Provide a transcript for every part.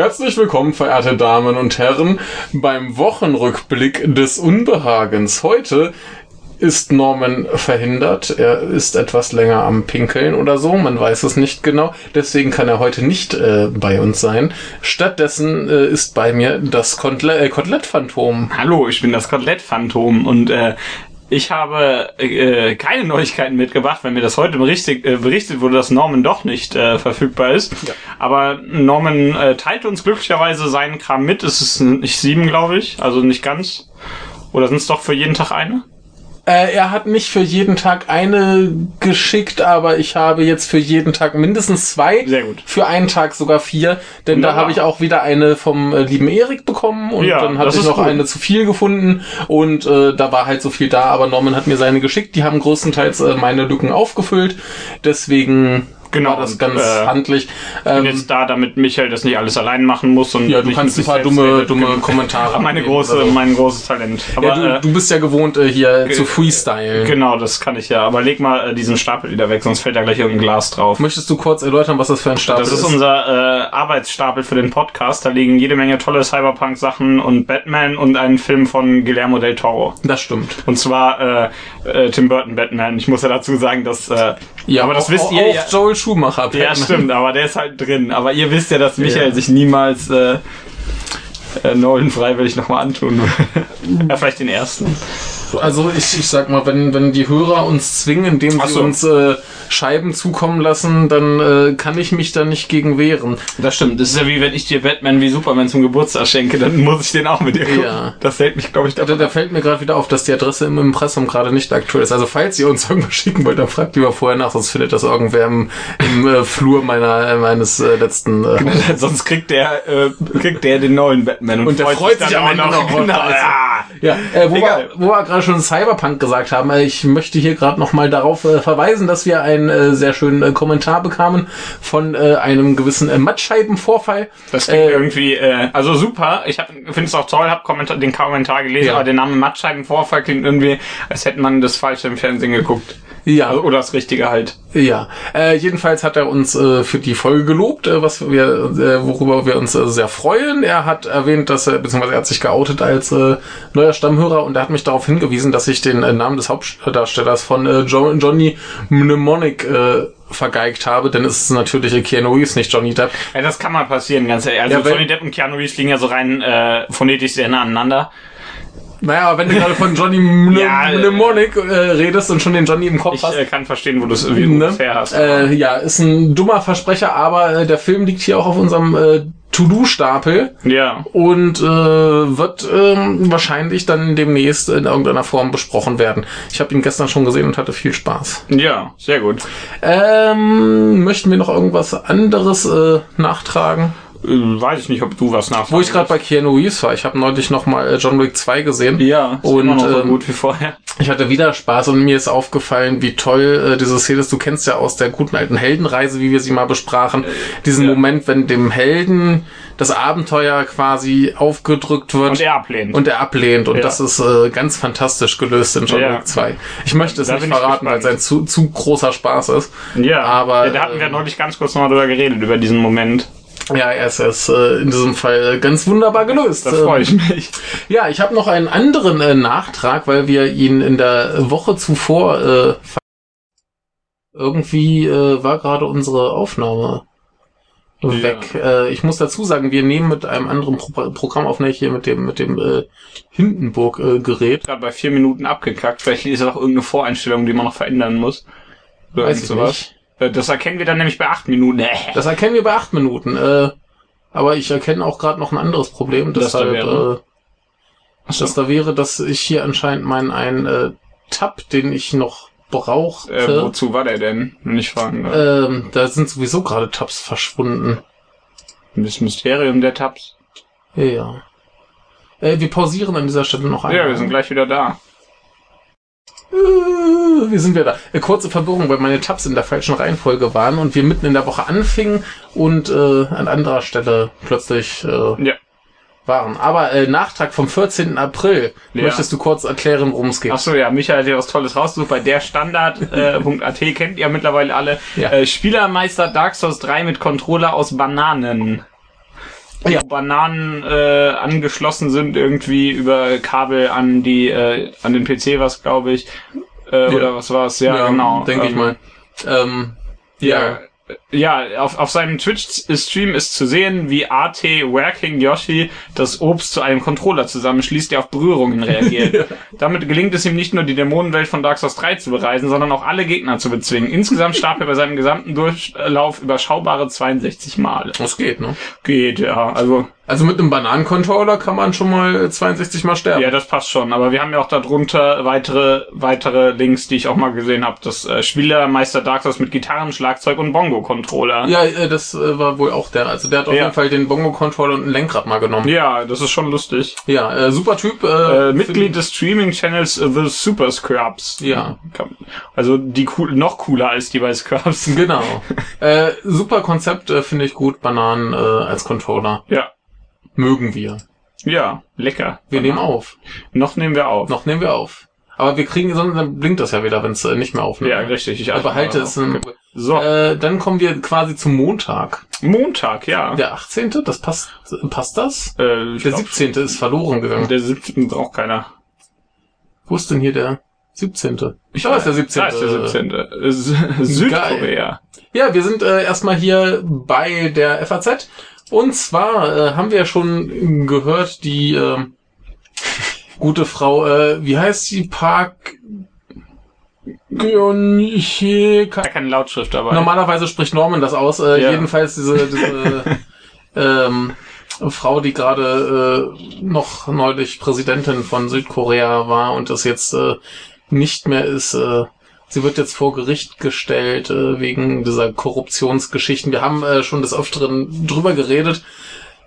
Herzlich willkommen, verehrte Damen und Herren, beim Wochenrückblick des Unbehagens. Heute ist Norman verhindert. Er ist etwas länger am Pinkeln oder so. Man weiß es nicht genau. Deswegen kann er heute nicht äh, bei uns sein. Stattdessen äh, ist bei mir das Kotle äh, Kotelett-Phantom. Hallo, ich bin das Kotelett-Phantom und äh, ich habe äh, keine Neuigkeiten mitgebracht, weil mir das heute berichtet, äh, berichtet wurde, dass Norman doch nicht äh, verfügbar ist. Ja. Aber Norman äh, teilt uns glücklicherweise seinen Kram mit. Es ist nicht sieben, glaube ich, also nicht ganz. Oder sind es doch für jeden Tag eine? Äh, er hat nicht für jeden Tag eine geschickt, aber ich habe jetzt für jeden Tag mindestens zwei. Sehr gut. Für einen Tag sogar vier. Denn da Wunderbar. habe ich auch wieder eine vom äh, lieben Erik bekommen und Ja, dann hatte ich noch gut. eine zu viel gefunden und äh, da war halt so viel da, aber Norman hat mir seine geschickt. Die haben größtenteils äh, meine Lücken aufgefüllt. Deswegen Genau, war das ganz äh, handlich. Ich bin Ähm, jetzt da, damit Michael das nicht alles allein machen muss und ja, du kannst ein paar dumme, dumme. Kommentare. Meine große, oder so. mein großes Talent. Aber ja, du, äh, du bist ja gewohnt, äh, hier zu freestylen. genau, das kann ich ja. Aber leg mal äh, diesen Stapel wieder weg, sonst fällt da gleich irgendein Glas drauf. Möchtest du kurz erläutern, was das für ein Stapel Das ist unser äh, Arbeitsstapel für den Podcast. Da liegen jede Menge tolle Cyberpunk-Sachen und Batman und einen Film von Guillermo del Toro. Das stimmt. Und zwar äh, äh, Tim Burton Batman. Ich muss ja dazu sagen, dass äh, Ja, aber das auch, wisst auch, ihr auch ja. Joel Schumacher. Ja, Batman. stimmt, aber der ist halt drin. Aber ihr wisst ja, dass Michael Ja. sich niemals äh, äh, Nolan freiwillig nochmal antun will. ja, vielleicht den ersten. Also ich, ich sag mal, wenn, wenn die Hörer uns zwingen, indem sie so. uns äh, Scheiben zukommen lassen, dann äh, kann ich mich da nicht gegen wehren. Das stimmt. Das ist ja wie wenn ich dir Batman wie Superman zum Geburtstag schenke, dann muss ich den auch mit dir gucken. Ja. Das hält mich, glaube ich, Da, davon da ab. fällt mir gerade wieder auf, dass die Adresse im Impressum gerade nicht aktuell ist. Also falls ihr uns irgendwas schicken wollt, dann fragt lieber vorher nach, sonst findet das irgendwer im, im äh, Flur meiner äh, meines äh, letzten. Äh, Sonst kriegt der, kriegt der den neuen Batman und, Und der freut sich dann am immer Ende noch. Genau, Scheiße. ja. Wo, Egal. wo wir gerade schon Cyberpunk gesagt haben, ich möchte hier gerade nochmal darauf äh, verweisen, dass wir einen äh, sehr schönen äh, Kommentar bekamen von äh, einem gewissen äh, Mattscheibenvorfall. Das klingt Äh, irgendwie, also super. Ich finde es auch toll, habe Kommentar, den Kommentar gelesen, Ja. aber der Name Mattscheibenvorfall klingt irgendwie, als hätte man das falsche im Fernsehen geguckt. Ja, Also, oder das Richtige halt. ja. Äh, jedenfalls hat er uns äh, für die Folge gelobt, äh, was wir, äh, worüber wir uns äh, sehr freuen. Er hat erwähnt, dass er, beziehungsweise er hat sich geoutet als äh, neuer Stammhörer und er hat mich darauf hingewiesen, dass ich den äh, Namen des Hauptdarstellers von äh, jo Johnny Mnemonic äh, vergeigt habe, denn es ist natürlich äh, Keanu Reeves, nicht Johnny Depp. Ja, das kann mal passieren, ganz ehrlich. Also Ja, Johnny Depp und Keanu Reeves liegen ja so rein äh, phonetisch sehr nah aneinander. Naja, aber wenn du gerade von Johnny Ja, äh, Mnemonic äh, redest und schon den Johnny im Kopf Ich hast. äh, kann verstehen, wo du es wie du ne? her hast. Äh, ja, ist ein dummer Versprecher, aber äh, der Film liegt hier auch auf unserem äh, To-Do-Stapel ja. und äh, wird ähm, wahrscheinlich dann demnächst in irgendeiner Form besprochen werden. Ich habe ihn gestern schon gesehen und hatte viel Spaß. Ja, sehr gut. Ähm, möchten wir noch irgendwas anderes äh, nachtragen? Äh, weiß ich nicht, ob du was nach. Wo ich gerade bei Keanu Reeves war. Ich habe neulich noch mal äh, John Wick 2 gesehen. Ja, ist Und, immer noch so ähm, gut wie vorher. Ich hatte wieder Spaß und mir ist aufgefallen, wie toll äh, diese Szene ist. Du kennst ja aus der guten alten Heldenreise, wie wir sie mal besprachen, diesen ja. Moment, wenn dem Helden das Abenteuer quasi aufgedrückt wird Und er ablehnt. und er ablehnt. Und Ja. das ist äh, ganz fantastisch gelöst in John Ja. Wick 2. Ich möchte es Da nicht verraten, weil es ein zu, zu großer Spaß ist. ja, aber, ja, da hatten wir ähm, neulich ganz kurz nochmal drüber geredet, über diesen Moment. Ja, er ist, äh, in diesem Fall ganz wunderbar gelöst. Da Ähm, freue ich mich. Ja, ich habe noch einen anderen äh, Nachtrag, weil wir ihn in der Woche zuvor äh, irgendwie äh, war gerade unsere Aufnahme Ja. weg. Äh, ich muss dazu sagen, wir nehmen mit einem anderen Pro Programm auf, nämlich hier mit dem mit dem äh, Hindenburg äh. Gerade bei vier Minuten abgekackt. Vielleicht ist das auch irgendeine Voreinstellung, die man noch verändern muss. Oder Weiß ich sowas. nicht. Äh, Das erkennen wir dann nämlich bei acht Minuten. Das erkennen wir bei acht Minuten. Äh, aber ich erkenne auch gerade noch ein anderes Problem, Das da deshalb wäre? äh, das da wäre, dass ich hier anscheinend meinen einen äh, Tab, den ich noch brauchte. Äh, wozu war der denn? Wenn ich fragen darf. Ähm, da sind sowieso gerade Tabs verschwunden. Das Mysterium der Tabs. Ja. Äh, wir pausieren an dieser Stelle noch einmal. Ja, wir sind gleich wieder da. Wir sind wieder da. Äh, kurze Verwirrung, weil meine Tabs in der falschen Reihenfolge waren und wir mitten in der Woche anfingen und äh, an anderer Stelle plötzlich äh, Ja. waren. Aber äh, Nachtrag vom 14. April. Ja. Möchtest du kurz erklären, worum es geht? Ach so, ja, Michael hat hier was Tolles rausgesucht. Bei der Standard.at äh, kennt ihr mittlerweile alle. Ja. Äh, Spielermeister Dark Souls 3 mit Controller aus Bananen. Ja. Bananen äh, angeschlossen sind irgendwie über Kabel an die äh, an den PC was glaube ich äh, Ja. oder was war's ja, Ja, genau denke ich Ähm, mal. Ähm, ja ja auf, auf seinem Twitch-Stream ist zu sehen, wie AT Working Yoshi das Obst zu einem Controller zusammenschließt, der auf Berührungen reagiert. Damit gelingt es ihm nicht nur, die Dämonenwelt von Dark Souls 3 zu bereisen, sondern auch alle Gegner zu bezwingen. Insgesamt starb er bei seinem gesamten Durchlauf überschaubare 62 Mal. das geht, ne? Geht, ja. Also, Also mit einem Bananencontroller kann man schon mal 62 Mal sterben. ja, das passt schon. Aber wir haben ja auch darunter weitere, weitere Links, die ich auch mal gesehen habe. Das äh, Spielermeister Dark Souls mit Gitarren, Schlagzeug und Bongo-Controller. Ja, äh, das äh, war wohl auch der. Also der hat auf Ja. jeden Fall den Bongo-Controller und ein Lenkrad mal genommen. Ja, das ist schon lustig. Ja, äh, super Typ. Äh, Äh, Mitglied des Streaming-Channels äh, The Super Scrubs. Ja. Also die cool, noch cooler als die bei Scrubs. Genau. äh, super Konzept, äh, finde ich gut. Bananen äh, als Controller. Ja. Mögen wir. Ja, lecker. Wir nehmen auf. Noch nehmen wir auf. Noch nehmen wir auf. Aber wir kriegen, sonst dann blinkt das ja wieder, wenn es nicht mehr aufnimmt. Ja, richtig. Ich Ich behalte es. Im, So, äh, dann kommen wir quasi zum Montag. Montag, ja. Der 18. Das passt. Passt das? Äh, Der glaub, 17. ist verloren gegangen. Der 17. braucht keiner. Wo ist denn hier der 17.? Ich weiß, der 17. Da ist der 17. Äh, Sü- Südkorea. Ja, wir sind äh, erstmal hier bei der FAZ. Und zwar äh, haben wir ja schon gehört, die äh, gute Frau, äh, wie heißt sie? Park Geonche Da keine Lautschrift dabei. Normalerweise spricht Norman das aus. Äh, Ja. Jedenfalls diese, diese ähm, Frau, die gerade äh, noch neulich Präsidentin von Südkorea war und das jetzt äh, nicht mehr ist. Äh, sie wird jetzt vor Gericht gestellt äh, wegen dieser Korruptionsgeschichten. Wir haben äh, schon des Öfteren drüber geredet,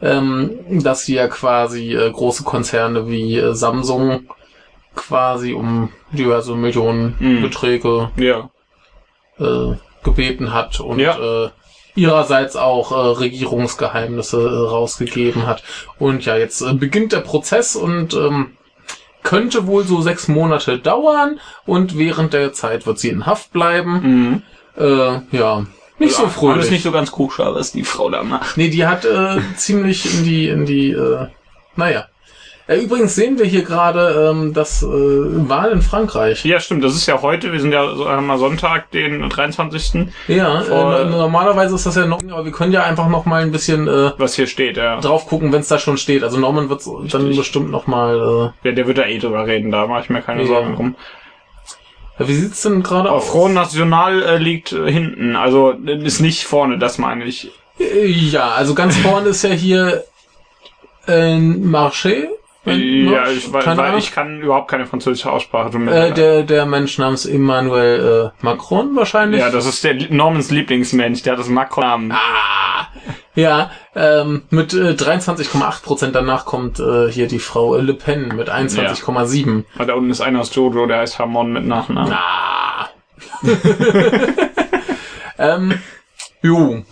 ähm, dass sie ja quasi äh, große Konzerne wie äh, Samsung quasi um diverse Millionen Mhm. Beträge Ja. äh, gebeten hat und Ja. äh, ihrerseits auch äh, Regierungsgeheimnisse äh, rausgegeben hat. Und ja, jetzt äh, beginnt der Prozess und ähm, könnte wohl so sechs Monate dauern und während der Zeit wird sie in Haft bleiben. Mhm. Äh, ja, nicht so Alles fröhlich. nicht so ganz koscher, was die Frau da macht. Nee, die hat äh, ziemlich in die, in die, äh, naja. Äh, übrigens sehen wir hier gerade ähm, das äh, Wahl in Frankreich. Ja, stimmt. Das ist ja heute. Wir sind ja so- haben mal Sonntag, den 23. Ja, Vor- äh, normalerweise ist das ja noch, aber wir können ja einfach noch mal ein bisschen äh, Was hier steht, ja. drauf gucken, wenn es da schon steht. Also Norman wird dann bestimmt noch mal. Ja, der wird da eh drüber reden. Da mache ich mir keine Ja. Sorgen drum. Äh, wie sieht's denn gerade aus? Front National äh, liegt äh, hinten. Also äh, ist nicht vorne, das meine ich. Äh, Ja, also ganz vorne ist ja hier äh, Marché. Ja, ich, weil, weil Ahnung. ich kann überhaupt keine französische Aussprache. mir äh, der der Mensch namens Emmanuel äh, Macron wahrscheinlich. ja, das ist der Normans Lieblingsmensch. Der hat das Macron-Namen. Ah, ja, ähm, mit äh, 23,8 Prozent. Danach kommt äh, hier die Frau Le Pen mit 21,7. Ah, Da unten ist einer aus Jojo, der heißt Hamon mit Nachnamen. Ah. ähm, jo.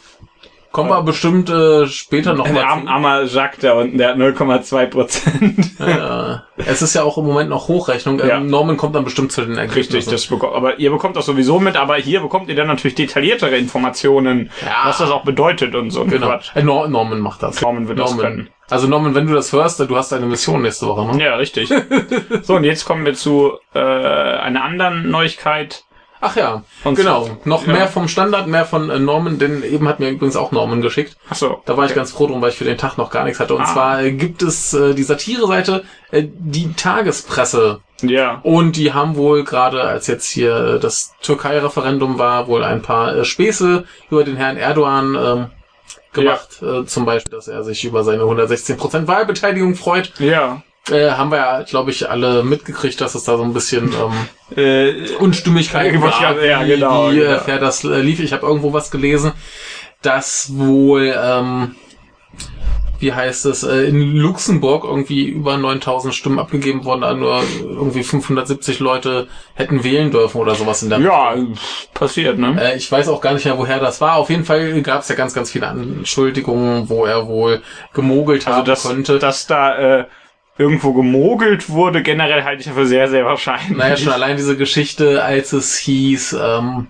Kommen wir bestimmt äh, später noch Der mal armer Jacques da unten, der hat 0,2 Prozent. Äh, es ist ja auch im Moment noch Hochrechnung. Ähm, Ja. Norman kommt dann bestimmt zu den Ergebnissen. Richtig, das bekommt, aber ihr bekommt das sowieso mit, aber hier bekommt ihr dann natürlich detailliertere Informationen, Ja. was das auch bedeutet und so. Genau. Äh, Nor Norman macht das. Norman wird das können. Also Norman, wenn du das hörst, du hast eine Mission nächste Woche, ne? Ja, richtig. so, und jetzt kommen wir zu äh, einer anderen Neuigkeit. Ach ja, Und genau. so- Noch ja. mehr vom Standard, mehr von äh, Norman, denn eben hat mir übrigens auch Norman geschickt. Achso. Da war ich ganz froh drum, weil ich für den Tag noch gar nichts hatte. Und Ah. zwar äh, gibt es äh, die Satire-Seite, äh, die Tagespresse. Ja. Und die haben wohl gerade, als jetzt hier äh, das Türkei-Referendum war, wohl ein paar äh, Späße über den Herrn Erdogan ähm, gemacht. Äh, zum Beispiel, dass er sich über seine 116% Wahlbeteiligung freut. Ja. Äh, haben wir ja, glaube ich, alle mitgekriegt, dass es da so ein bisschen ähm, Äh, Unstimmigkeit Ja, wollte ich war, gerade- ja, wie, genau, wie äh, genau. das äh, lief. Ich habe irgendwo was gelesen, dass wohl, ähm, wie heißt es, äh, in Luxemburg irgendwie über 9000 Stimmen abgegeben wurden, aber nur irgendwie 570 Leute hätten wählen dürfen oder sowas in der ja, passiert, ne? äh, ich weiß auch gar nicht mehr, woher das war. Auf jeden Fall gab es ja ganz, ganz viele Anschuldigungen, wo er wohl gemogelt Also, haben dass, könnte. dass da äh, irgendwo gemogelt wurde, generell halte ich ja für sehr, sehr wahrscheinlich. Naja, schon allein diese Geschichte, als es hieß, ähm,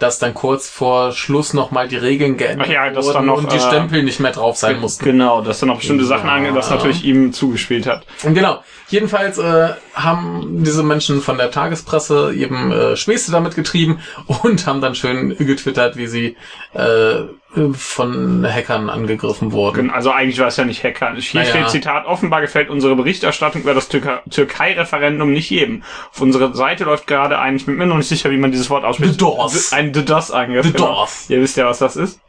dass dann kurz vor Schluss nochmal die Regeln geändert Ach ja, wurden noch, und die äh, Stempel nicht mehr drauf sein mussten. Genau, dass dann noch bestimmte Sachen Ja. ange, das natürlich ihm zugespielt hat. Und Genau. Jedenfalls äh, haben diese Menschen von der Tagespresse eben äh, Späße damit getrieben und haben dann schön getwittert, wie sie äh, von Hackern angegriffen wurden. Also eigentlich war es ja nicht Hacker. Hier Naja. steht Zitat, offenbar gefällt unsere Berichterstattung über das Türkei- Türkei-Referendum nicht jedem. Auf unserer Seite läuft gerade ein, ich bin mir noch nicht sicher, wie man dieses Wort ausspricht. DDoS. Ein DDoS-Angriff. The genau. DOS. Ihr wisst ja, was das ist.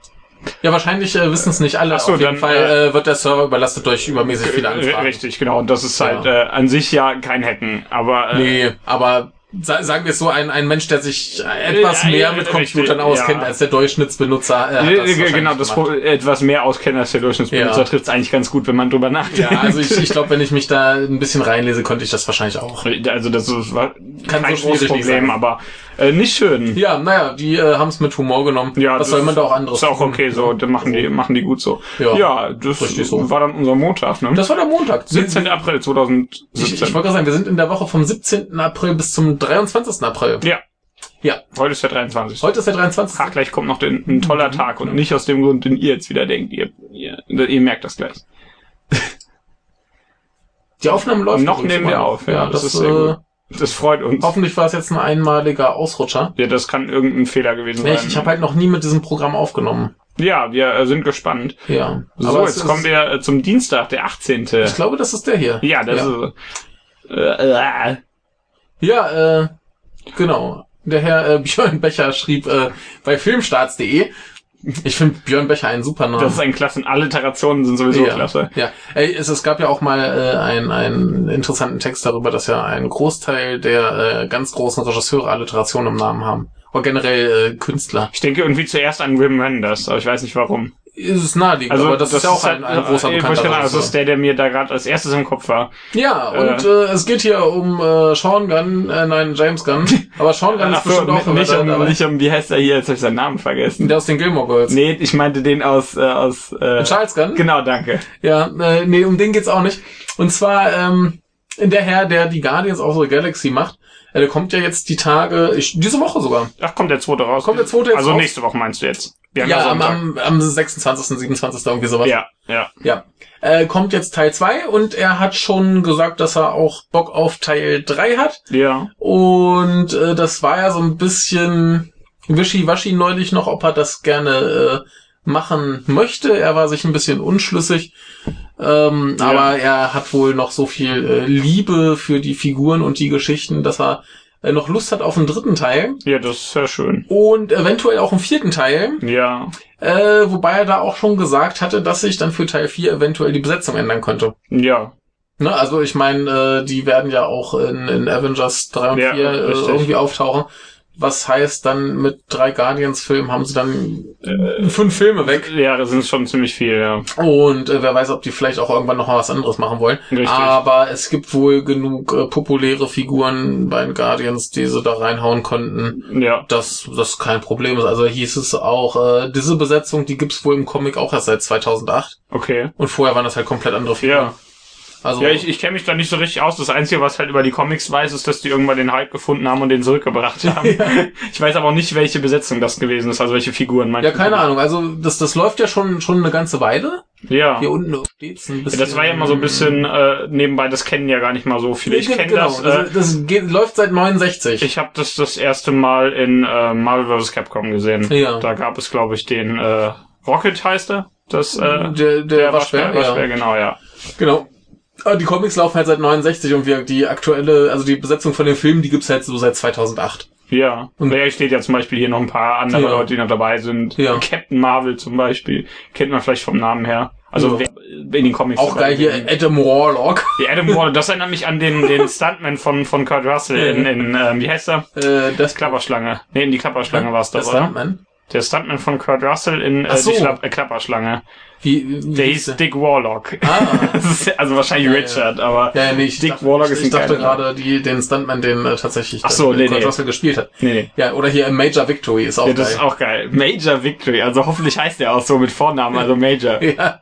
Ja, wahrscheinlich äh, wissen es nicht alle. Ach so, Auf jeden dann, Fall äh, wird der Server überlastet durch übermäßig viele R- Anfragen. Richtig, genau. Und das ist halt Ja. äh, an sich ja kein Hacken. Aber äh, Nee, aber sagen wir es so, ein, ein Mensch, der sich etwas Äh, mehr äh, mit Computern auskennt ja. als der Durchschnittsbenutzer. Äh, äh, das genau, das gemacht. Pro- etwas mehr auskennen als der Durchschnittsbenutzer Ja. trifft es eigentlich ganz gut, wenn man drüber nachdenkt. Ja, also ich, ich glaube, wenn ich mich da ein bisschen reinlese, könnte ich das wahrscheinlich auch. Also das ist, war Kann kein so großes Problem, aber äh, nicht schön. Ja, naja, die äh, haben es mit Humor genommen. Ja, Was das soll man da auch anderes Ist auch tun? okay so, dann machen die, machen die gut so. Ja, Ja, das richtig so. war dann unser Montag, ne? Das war der Montag. 17. April Ich, 2017. ich wollte gerade sagen, wir sind in der Woche vom 17. April bis zum 23. April. ja. Ja. Heute ist der 23. Heute ist der 23. Ach, gleich kommt noch den, ein toller Tag und nicht aus dem Grund, den ihr jetzt wieder denkt. Ihr, ihr, ihr merkt das gleich. Die Aufnahme läuft. noch übrigens nehmen wir auf, ja, das, das ist sehr äh, gut. Das freut uns. hoffentlich war es jetzt ein einmaliger Ausrutscher. Ja, das kann irgendein Fehler gewesen Nee, sein. ich ich habe halt noch nie mit diesem Programm aufgenommen. ja, wir äh, sind gespannt. Ja. So, jetzt kommen wir äh, zum Dienstag, der 18. Ich glaube, das ist der hier. Ja, das Ja. ist. Äh, äh, Ja, äh, genau. Der Herr äh, Björn Becher schrieb äh, bei filmstarts.de. Ich finde Björn Becher einen super Namen. das ist ein Klassen. Alliterationen sind sowieso ja, klasse. Ja, Ey, es, es gab ja auch mal äh, einen, einen interessanten Text darüber, dass ja ein Großteil der äh, ganz großen Regisseure Alliterationen im Namen haben. Oder generell äh, Künstler. Ich denke irgendwie zuerst an Wim Wenders, aber ich weiß nicht warum. Ist es naheliegend, Also aber das, ist ja auch ein, ein großer äh, bekannter genau, Das Regisseur. ist der, der mir da gerade als erstes im Kopf war. Ja, und äh, es geht hier um äh, Sean Gunn, äh, nein, James Gunn. Aber Sean Gunn ist bestimmt auch nicht, um, da, dabei. nicht um, wie heißt er hier, jetzt habe ich seinen Namen vergessen. Der aus den Gilmore Girls. Nee, ich meinte den aus, äh, aus äh, Charles Gunn? Genau, danke. Ja, äh, nee, um den geht's auch nicht. Und zwar ähm, der Herr, der die Guardians of the Galaxy macht, äh, der kommt ja jetzt die Tage, ich, diese Woche sogar. Ach, kommt der zweite raus. Kommt der zweite jetzt Also raus? nächste Woche meinst du jetzt? Wir haben Ja, am, am, am 26., 27. irgendwie sowas. Ja, ja. Ja. Äh, kommt jetzt Teil 2 und er hat schon gesagt, dass er auch Bock auf Teil 3 hat. Ja. Und äh, das war ja so ein bisschen wischiwaschi neulich noch, ob er das gerne äh, machen möchte. Er war sich ein bisschen unschlüssig. Ähm, Ja. Aber er hat wohl noch so viel äh, Liebe für die Figuren und die Geschichten, dass er äh, noch Lust hat auf einen dritten Teil Ja, das ist sehr schön. und eventuell auch einen vierten Teil. Ja. Äh, wobei er da auch schon gesagt hatte, dass sich dann für Teil 4 eventuell die Besetzung ändern könnte. Ja. Ne? Also ich meine, äh, die werden ja auch in, in Avengers 3 und Ja, 4 äh, richtig. irgendwie auftauchen. Was heißt dann mit drei Guardians-Filmen haben sie dann Äh, fünf Filme weg. Ja, das sind schon ziemlich viel, ja. Und äh, wer weiß, ob die vielleicht auch irgendwann noch mal was anderes machen wollen. Richtig. Aber es gibt wohl genug äh, populäre Figuren bei den Guardians, die sie da reinhauen konnten, Ja. dass das kein Problem ist. Also hieß es auch, äh, diese Besetzung, die gibt's wohl im Comic auch erst seit 2008. Okay. Und vorher waren das halt komplett andere Figuren. Ja. Also Ja, ich, ich kenne mich da nicht so richtig aus. Das Einzige, was halt über die Comics weiß, ist, dass die irgendwann den Hype gefunden haben und den zurückgebracht haben. Ich weiß aber auch nicht, welche Besetzung das gewesen ist, also welche Figuren Ja, keine Ahnung. Also das, das läuft ja schon schon eine ganze Weile. Ja. Hier unten steht's ein Ja, bisschen. Das war ja immer so ein bisschen äh, nebenbei, das kennen ja gar nicht mal so viele. Ich kenne genau, das. Äh, das, das geht, läuft seit 69. ich habe das das erste Mal in äh, Marvel vs. Capcom gesehen. Ja. Da gab es, glaube ich, den äh, Rocket heißt er. Das äh, der, der, Waschbär, Waschbär, ja. genau, ja. Genau. Aber die Comics laufen halt seit 69 und wir, die aktuelle, also die Besetzung von den Filmen, die gibt's halt so seit 2008. Ja. Und ja, steht ja zum Beispiel hier noch ein paar andere Ja. Leute, die noch dabei sind. Ja. Captain Marvel zum Beispiel. Kennt man vielleicht vom Namen her. Also Ja. wer- in den Comics. Auch geil hier. Adam Warlock. Die Adam Warlock, das erinnert mich an den, den Stuntman von, von Kurt Russell in, in ähm, wie heißt er? Äh, das Klapperschlange. Nee, in die Klapperschlange war's der das, oder? Stuntman. Der Stuntman von Kurt Russell in äh, so. die Schla äh, Klapperschlange. Wie, wie Der hieß Dick Warlock. Ah. Also wahrscheinlich Ja, ja. Richard, aber Ja, ja, nee, ich Dick dachte, Warlock ich, ist ich ein dachte geiler gerade die, den Stuntman, den äh, tatsächlich Ach so, nee, Kurt nee. Russell gespielt hat. nee, nee. Ja, oder hier Major Victory ist auch Ja, das geil. ist auch geil. Major Victory, also hoffentlich heißt der auch so mit Vornamen, also Major. ja.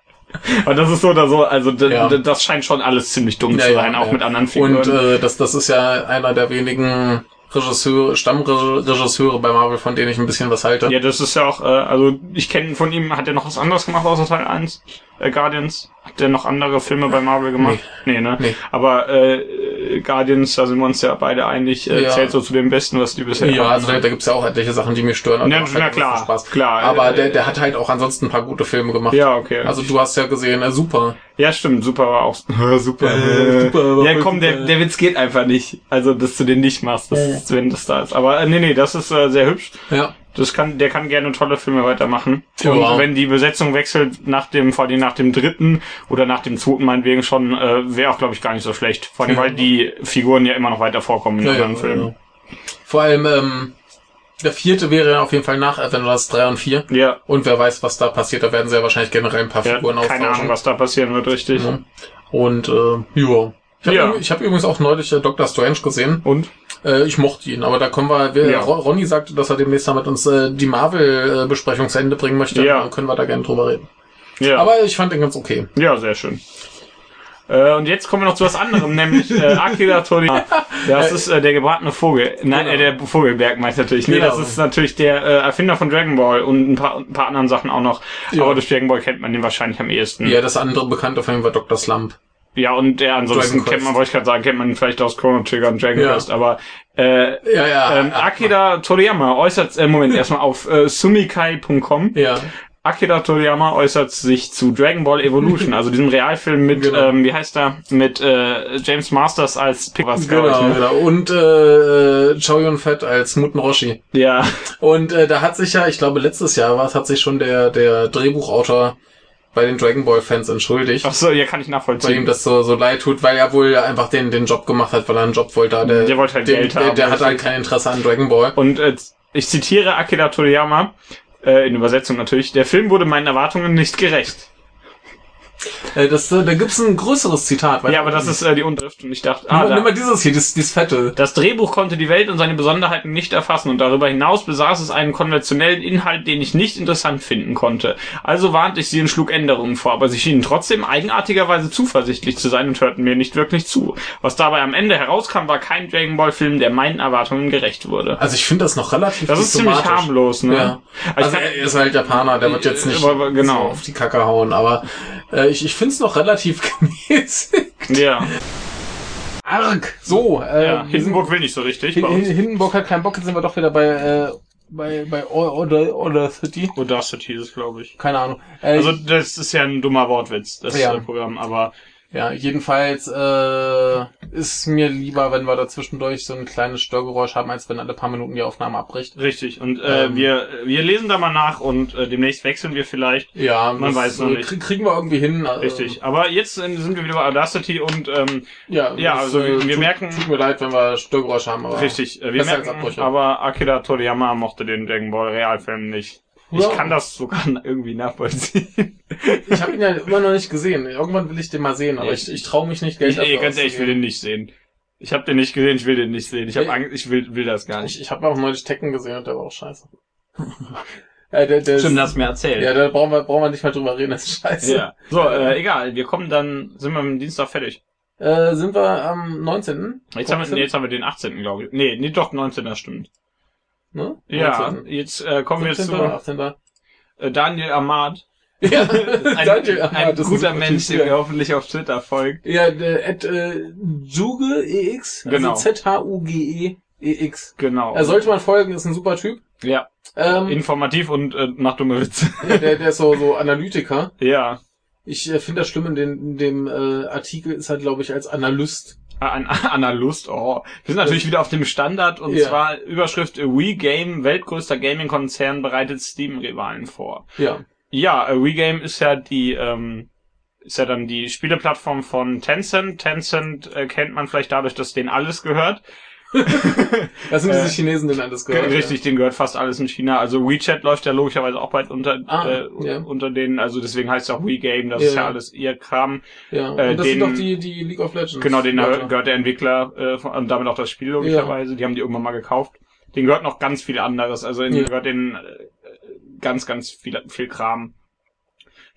Und das ist so oder so, also Ja. das scheint schon alles ziemlich dumm Ja, zu ja, sein, auch ja. mit anderen Figuren. Und äh, das, das ist ja einer der wenigen Regisseure, Stammregisseure bei Marvel, von denen ich ein bisschen was halte. Ja, das ist ja auch, äh, also ich kenne von ihm, hat er noch was anderes gemacht außer Teil 1? Äh, Guardians? Hat der noch andere Filme bei Marvel gemacht? Nee, nee ne? Nee. Aber äh, Guardians, da sind wir uns ja beide einig, äh, Ja. zählt so zu den besten, was die bisher Ja, haben. also da, da gibt's ja auch etliche Sachen, die mich stören. Ja, macht na halt klar, Spaß. klar, Aber äh, der, der hat halt auch ansonsten ein paar gute Filme gemacht. Ja, okay. Also du hast ja gesehen, äh, super. ja, stimmt, super war auch. super. Äh, super, war ja, komm, der, super. der Witz geht einfach nicht. Also, dass du den nicht machst, das ist, wenn das da ist. Aber äh, nee, nee, das ist äh, sehr hübsch. Ja. Das kann, der kann gerne tolle Filme weitermachen. Ja. Und wenn die Besetzung wechselt nach dem, vor allem nach dem dritten oder nach dem zweiten meinetwegen schon, äh, wäre auch, glaube ich, gar nicht so schlecht. Vor allem, Ja. weil die Figuren ja immer noch weiter vorkommen in Ja, anderen ja, Filmen. ja. Vor allem, ähm, der vierte wäre ja auf jeden Fall nach Avengers 3 und 4. Ja, Und wer weiß, was da passiert. Da werden sie ja wahrscheinlich generell ein paar ja, Figuren keine austauschen. Ahnung, was da passieren wird, richtig. Ja. Und äh, ja. Ich habe Ja. hab übrigens auch neulich äh, Doctor Strange gesehen. Und? Äh, ich mochte ihn, aber da kommen wir. wir Ja. Ron- Ronny sagte, dass er demnächst mal mit uns äh, die Marvel-Besprechung zu Ende bringen möchte. Ja. Da können wir da gerne drüber reden. Ja. Aber ich fand den ganz okay. Ja, sehr schön. Äh, und jetzt kommen wir noch zu was anderem, nämlich äh, Akira Toriyama. Das ist äh, der gebratene Vogel. Nein, Genau. äh, der Vogelberg meint natürlich. Nee, Genau. das ist natürlich der äh, Erfinder von Dragon Ball und ein paar, ein paar anderen Sachen auch noch. Ja. Aber durch Dragon Ball kennt man den wahrscheinlich am ehesten. Ja, das andere bekannte von ihm war Dr. Slump. Ja, und der ansonsten kennt man, wollte ich gerade sagen, kennt man vielleicht aus Chrono Trigger und Dragon Ja. Quest, aber äh, Ja, ja. ähm, Akira Toriyama äußert, äh, Moment, erstmal auf äh, sumikai.com. Ja. Akira Toriyama äußert sich zu Dragon Ball Evolution, also diesem Realfilm mit, Genau. ähm, wie heißt er, mit äh, James Masters als Pick was glaub Genau, ich, ne? genau. Und äh, Chow Yun Fett als Muten Roshi. Ja, Und äh, da hat sich ja, ich glaube letztes Jahr war es, hat sich schon der, der Drehbuchautor bei den Dragon Ball Fans entschuldigt. ach so, ja, kann ich Weil ihm nachvollziehen. das so, so leid tut, weil er wohl einfach den, den Job gemacht hat, weil er einen Job wollte. Der, Der wollte halt den, Geld der, haben, Der hat richtig. halt kein Interesse an Dragon Ball. Und äh, ich zitiere Akira Toriyama, äh, in Übersetzung natürlich, der Film wurde meinen Erwartungen nicht gerecht. Äh, das, äh, da gibt's ein größeres Zitat. Ja, aber das ist äh, die Unterschrift und ich dachte, ah, nimm mal dieses hier, dieses, dieses Fette. Das Drehbuch konnte die Welt und seine Besonderheiten nicht erfassen und darüber hinaus besaß es einen konventionellen Inhalt, den ich nicht interessant finden konnte. Also warnte ich sie und schlug Änderungen vor, aber sie schienen trotzdem eigenartigerweise zuversichtlich zu sein und hörten mir nicht wirklich zu. Was dabei am Ende herauskam, war kein Dragon Ball Film, der meinen Erwartungen gerecht wurde. Also ich finde das noch relativ Das ist ziemlich harmlos, ne? Ja. Also Also er ist halt Japaner, der wird jetzt nicht Aber- aber genau. so auf die Kacke hauen, aber äh, ich, ich finde es noch relativ gemäßigt. ja, Arg! So, äh, ja. Hindenburg will nicht so richtig uns. Hindenburg hat keinen Bock, jetzt sind wir doch wieder bei, äh, bei, bei Order, Order City. Audacity ist, glaube ich. Keine Ahnung. Äh, Also das ist ja ein dummer Wortwitz, das Ja. äh, Programm, aber ja, jedenfalls äh, ist mir lieber, wenn wir da zwischendurch so ein kleines Störgeräusch haben, als wenn alle paar Minuten die Aufnahme abbricht. richtig. Und äh, Ähm. wir, wir lesen da mal nach und äh, demnächst wechseln wir vielleicht. Ja, Man weiß noch äh, nicht. krie- Kriegen wir irgendwie hin. äh, Richtig. Aber jetzt äh, sind wir wieder bei Audacity und ähm, Ja, Ja, das, also wir tut, merken- Tut mir leid, wenn wir Störgeräusche haben, aber. richtig, äh, wir merken, aber Akira Toriyama mochte den Dragon Ball Realfilm nicht. Ich kann das sogar irgendwie nachvollziehen. Ich habe ihn ja immer noch nicht gesehen. Irgendwann will ich den mal sehen, aber ich, ich traue mich nicht, Geld Ich, ey, dafür ganz ehrlich, ich will den nicht sehen. Ich habe den nicht gesehen, ich will den nicht sehen. Ich habe. Angst, ich will, will das gar nicht. Ich, ich habe auch neulich Tekken gesehen und der war auch scheiße. ja, der, der Stimmt, ist, das mir erzählt. ja, da brauchen wir, brauchen wir nicht mal drüber reden, das ist scheiße. Ja. So, äh, egal. Wir kommen dann, sind wir am Dienstag fertig. Äh, sind wir am 19. Jetzt haben, wir, nee, jetzt haben wir den 18. glaube ich. Nee, nee, doch, 19. Das stimmt. Ne? Ja, 19.. jetzt äh, kommen wir 17. zu 18. äh, Daniel Ahmad. Ja, Ein, Daniel, ein ah, das ist guter ein Mensch, Typ, der ja. mir hoffentlich auf Twitter folgt. Ja, der at äh, Juge EX, Genau. also Z-H-U-G-E EX. Genau. Er sollte man folgen, ist ein super Typ. ja, Ähm, informativ und äh, macht dumme Witze. ja, der, der ist so, so Analytiker. ja. Ich äh, finde das schlimm, in, den, in dem äh, Artikel ist er, glaube ich, als Analyst. An Analyst, oh. Wir sind natürlich wieder auf dem Standard und Ja. zwar Überschrift Wii Game, weltgrößter Gaming-Konzern bereitet Steam-Rivalen vor. Ja. Ja, äh, Wii Game ist ja die, ähm, ist ja dann die Spieleplattform von Tencent. Tencent äh, kennt man vielleicht dadurch, dass denen alles gehört. Das sind Äh, diese Chinesen, denen alles gehört. Richtig, denen gehört fast alles in China. Also WeChat läuft ja logischerweise auch bald unter, Ah, äh, ja. unter denen, also deswegen heißt es auch Wii Game, das Ja, ist ja ja. alles ihr Kram. Ja. Äh, Und das den- sind doch die, die League of Legends. Genau, denen Leute. gehört der Entwickler äh, von- und damit auch das Spiel logischerweise. Die haben die irgendwann mal gekauft. Den gehört noch ganz viel anderes. Also denen Ja. gehört den äh, ganz, ganz viel, viel Kram.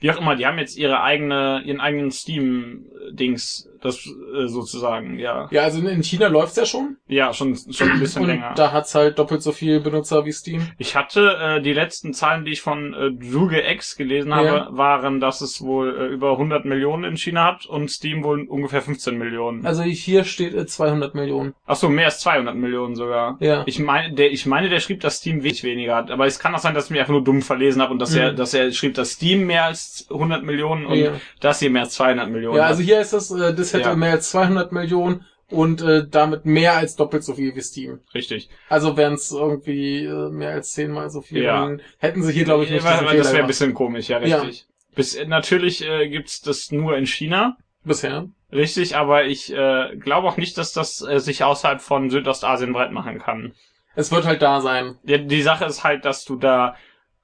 Wie auch immer, die haben jetzt ihre eigene, ihren eigenen Steam-Dings, das äh, sozusagen, ja. Ja, also in China läuft's ja schon. Ja, schon, schon ein bisschen und länger. da hat's halt doppelt so viel Benutzer wie Steam. Ich hatte äh, die letzten Zahlen, die ich von äh, Druge X gelesen habe, Ja. waren, dass es wohl äh, über 100 Millionen in China hat und Steam wohl ungefähr 15 Millionen. Also hier steht äh, 200 Millionen. Ach so, mehr als 200 Millionen sogar. Ja. Ich meine, der, ich meine, der schrieb, dass Steam wenig weniger hat. Aber es kann auch sein, dass ich mich einfach nur dumm verlesen habe und dass Mhm. er, dass er schrieb, dass Steam mehr als 100 Millionen und Ja. das hier mehr als 200 Millionen. Ja, also hier ist das, äh, das hätte Ja. mehr als 200 Millionen und äh, damit mehr als doppelt so viel wie Steam. richtig. Also wären es irgendwie äh, mehr als zehnmal so viel, Ja. dann hätten sie hier, glaube ich, nicht Ja, weil das wäre ein bisschen komisch, ja, Ja. richtig. Bis, natürlich äh, gibt's das nur in China. Bisher. Richtig, aber ich äh, glaube auch nicht, dass das äh, sich außerhalb von Südostasien breit machen kann. Es wird halt da sein. Ja, die Sache ist halt, dass du da,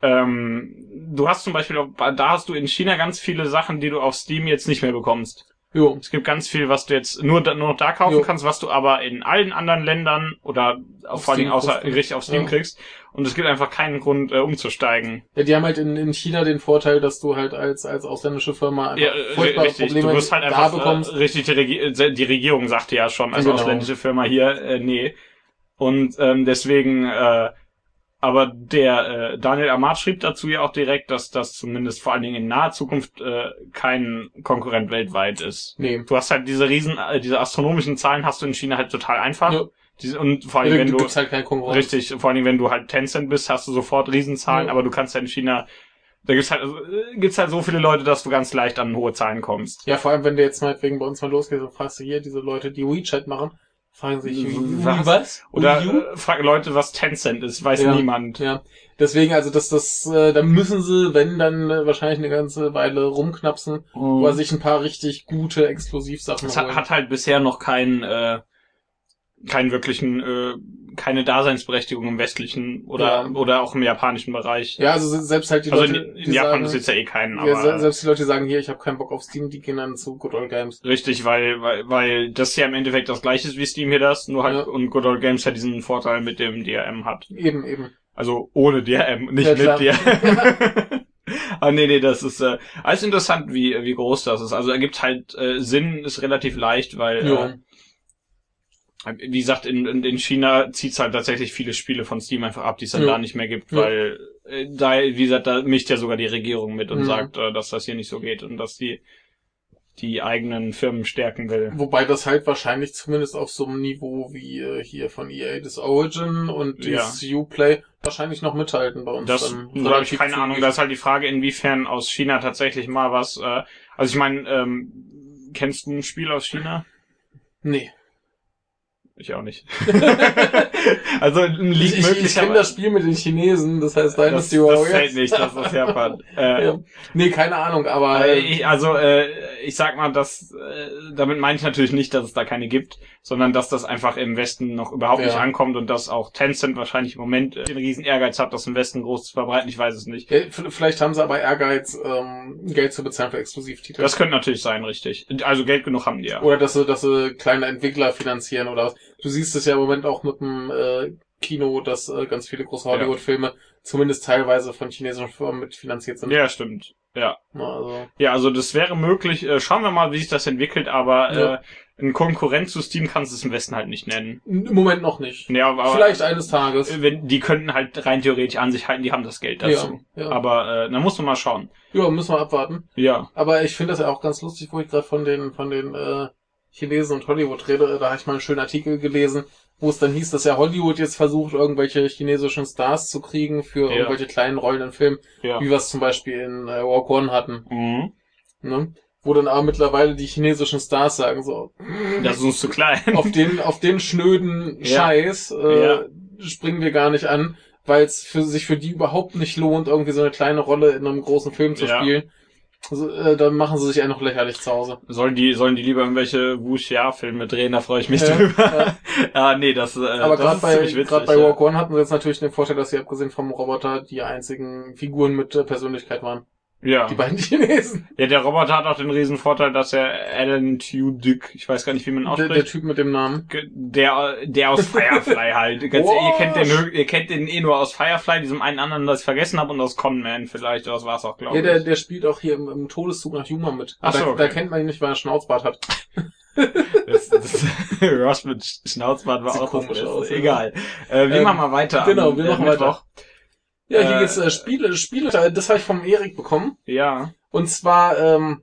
ähm, du hast zum Beispiel, auch, da hast du in China ganz viele Sachen, die du auf Steam jetzt nicht mehr bekommst. Jo. Es gibt ganz viel, was du jetzt nur, nur noch da kaufen Jo. kannst, was du aber in allen anderen Ländern oder Auf vor allen Dingen außer richtig auf Steam Ja. kriegst. Und es gibt einfach keinen Grund, äh, umzusteigen. Ja, die haben halt in, in China den Vorteil, dass du halt als, als ausländische Firma einfach Ja, äh, furchtbare richtig. Probleme Du wirst halt da einfach bekommst. äh, richtig, die, Regi äh, die Regierung sagte ja schon als Genau. ausländische Firma hier, äh, nee. Und ähm, deswegen, äh, aber der äh, Daniel Amat schrieb dazu ja auch direkt, dass das zumindest vor allen Dingen in naher Zukunft äh, kein Konkurrent weltweit ist. Nee. Du hast halt diese riesen, äh, diese astronomischen Zahlen hast du in China halt total einfach. Ja. Diese, und vor allem, Ja, wenn du, gibt's halt richtig, vor allen Dingen, wenn du halt Tencent bist, hast du sofort Riesenzahlen, Ja. aber du kannst ja in China, da gibt's halt, also, gibt's halt so viele Leute, dass du ganz leicht an hohe Zahlen kommst. Ja, vor allem, wenn du jetzt meinetwegen bei uns mal losgehst und fragst du hier diese Leute, die WeChat machen, fragen sich, wie, Was? was? Oder äh, frag Leute, was Tencent ist, weiß Ja. niemand. Ja, deswegen, also das, das, äh, da müssen sie, wenn dann äh, wahrscheinlich eine ganze Weile rumknapsen, wo er sich ein paar richtig gute Exklusivsachen Es hat, holen. hat halt bisher noch keinen, äh, keinen wirklichen, äh, keine Daseinsberechtigung im westlichen oder Ja. oder auch im japanischen Bereich. ja, also se- selbst halt die also Leute, in, in Japan sagen, ist jetzt ja eh keinen, ja, aber se- selbst die Leute, die sagen, hier, ich habe keinen Bock auf Steam, die gehen dann zu Good Old Games. richtig, weil, weil weil das ja im Endeffekt das gleiche ist wie Steam hier das, nur halt Ja. und Good Old Games ja diesen Vorteil mit dem DRM hat. Eben, eben. Also ohne DRM, nicht Ja, mit klar. DRM. Ah, nee, nee, das ist äh, alles interessant, wie, wie groß das ist. Also ergibt halt äh, Sinn, ist relativ leicht, weil Jo. äh, wie gesagt, in, in, in China zieht's halt tatsächlich viele Spiele von Steam einfach ab, die es dann Ja. da nicht mehr gibt, Ja. weil äh, da, wie gesagt, da mischt ja sogar die Regierung mit und Mhm. sagt, äh, dass das hier nicht so geht und dass die die eigenen Firmen stärken will. Wobei das halt wahrscheinlich zumindest auf so einem Niveau wie äh, hier von EA das Origin und Ja. das Uplay wahrscheinlich noch mithalten bei uns. Das dann da habe ich keine Ahnung. Da ist halt die Frage, inwiefern aus China tatsächlich mal was. Äh, also ich meine, ähm, kennst du ein Spiel aus China? Nee. Ich auch nicht. also liegt Ich, ich, ich möglich, kenne das Spiel mit den Chinesen, das heißt das, Dynasty das Warriors. fällt nicht, das ist Japan. Äh, ja. Nee, keine Ahnung, aber Äh, äh, ich, also äh, ich sag mal, dass äh, damit meine ich natürlich nicht, dass es da keine gibt, sondern dass das einfach im Westen noch überhaupt Ja. nicht ankommt und dass auch Tencent wahrscheinlich im Moment äh, den riesen Ehrgeiz hat, das im Westen groß zu verbreiten. Ich weiß es nicht. ja, vielleicht haben sie aber Ehrgeiz, ähm, Geld zu bezahlen für Exklusivtitel. Das könnte natürlich sein, richtig. Also Geld genug haben die ja. Oder dass sie, dass sie kleine Entwickler finanzieren oder was. Du siehst es ja im Moment auch mit dem äh, Kino, dass äh, ganz viele große Hollywood-Filme zumindest teilweise von chinesischen Firmen mitfinanziert sind. Ja, stimmt. Ja. Also, Ja, also das wäre möglich. Äh, schauen wir mal, wie sich das entwickelt, aber Ja. äh, ein Konkurrent zu Steam kannst du es im Westen halt nicht nennen. im Moment noch nicht. Nee, aber, Vielleicht eines Tages. wenn, die könnten halt rein theoretisch an sich halten, die haben das Geld dazu. Ja, ja. Aber äh, da muss man mal schauen. Ja, müssen wir abwarten. Ja. Aber ich finde das ja auch ganz lustig, wo ich gerade von den von den äh, Chinesen und Hollywood rede. Da habe ich mal einen schönen Artikel gelesen, wo es dann hieß, dass ja Hollywood jetzt versucht, irgendwelche chinesischen Stars zu kriegen für Ja. irgendwelche kleinen Rollen in Filmen, Ja. wie wir es zum Beispiel in äh, Walk One hatten. Mhm. Ne? Wo dann aber mittlerweile die chinesischen Stars sagen so, Das ist uns zu klein. auf den, auf den schnöden. Scheiß äh, springen wir gar nicht an, weil es für sich für die überhaupt nicht lohnt, irgendwie so eine kleine Rolle in einem großen Film zu spielen. Also, äh, dann machen sie sich einfach lächerlich zu Hause. Sollen die, sollen die lieber irgendwelche Wuxia-Filme drehen, da freue ich mich Ja, drüber. Ja, nee, das, äh, Aber das gerade ist bei, ziemlich witzig. grad bei ja. Walk One hatten sie jetzt natürlich den Vorteil, dass sie abgesehen vom Roboter die einzigen Figuren mit äh, Persönlichkeit waren. Ja. Die beiden Chinesen. Ja, der Roboter hat auch den riesen Vorteil, dass er Alan Tudyk, ich weiß gar nicht, wie man ihn Der, der ausspricht, Typ mit dem Namen. der, der aus Firefly halt. Ganz, ihr, kennt den, ihr kennt den eh nur aus Firefly, diesem einen anderen, das ich vergessen habe, und aus Conman vielleicht, das war's auch, glaube Ja, ich. der, der spielt auch hier im, im Todeszug nach Humor mit. Ach so, da, okay. da kennt man ihn nicht, weil er Schnauzbart hat. Das, das, Rush mit Schnauzbart war auch komisch aus, ja. Egal. Äh, wir Ähm, machen mal weiter. genau, wir äh, machen weiter. Mittwoch. Ja, hier Äh, geht's äh, Spiele, Spiele, das habe ich vom Erik bekommen. Ja. Und zwar, ähm,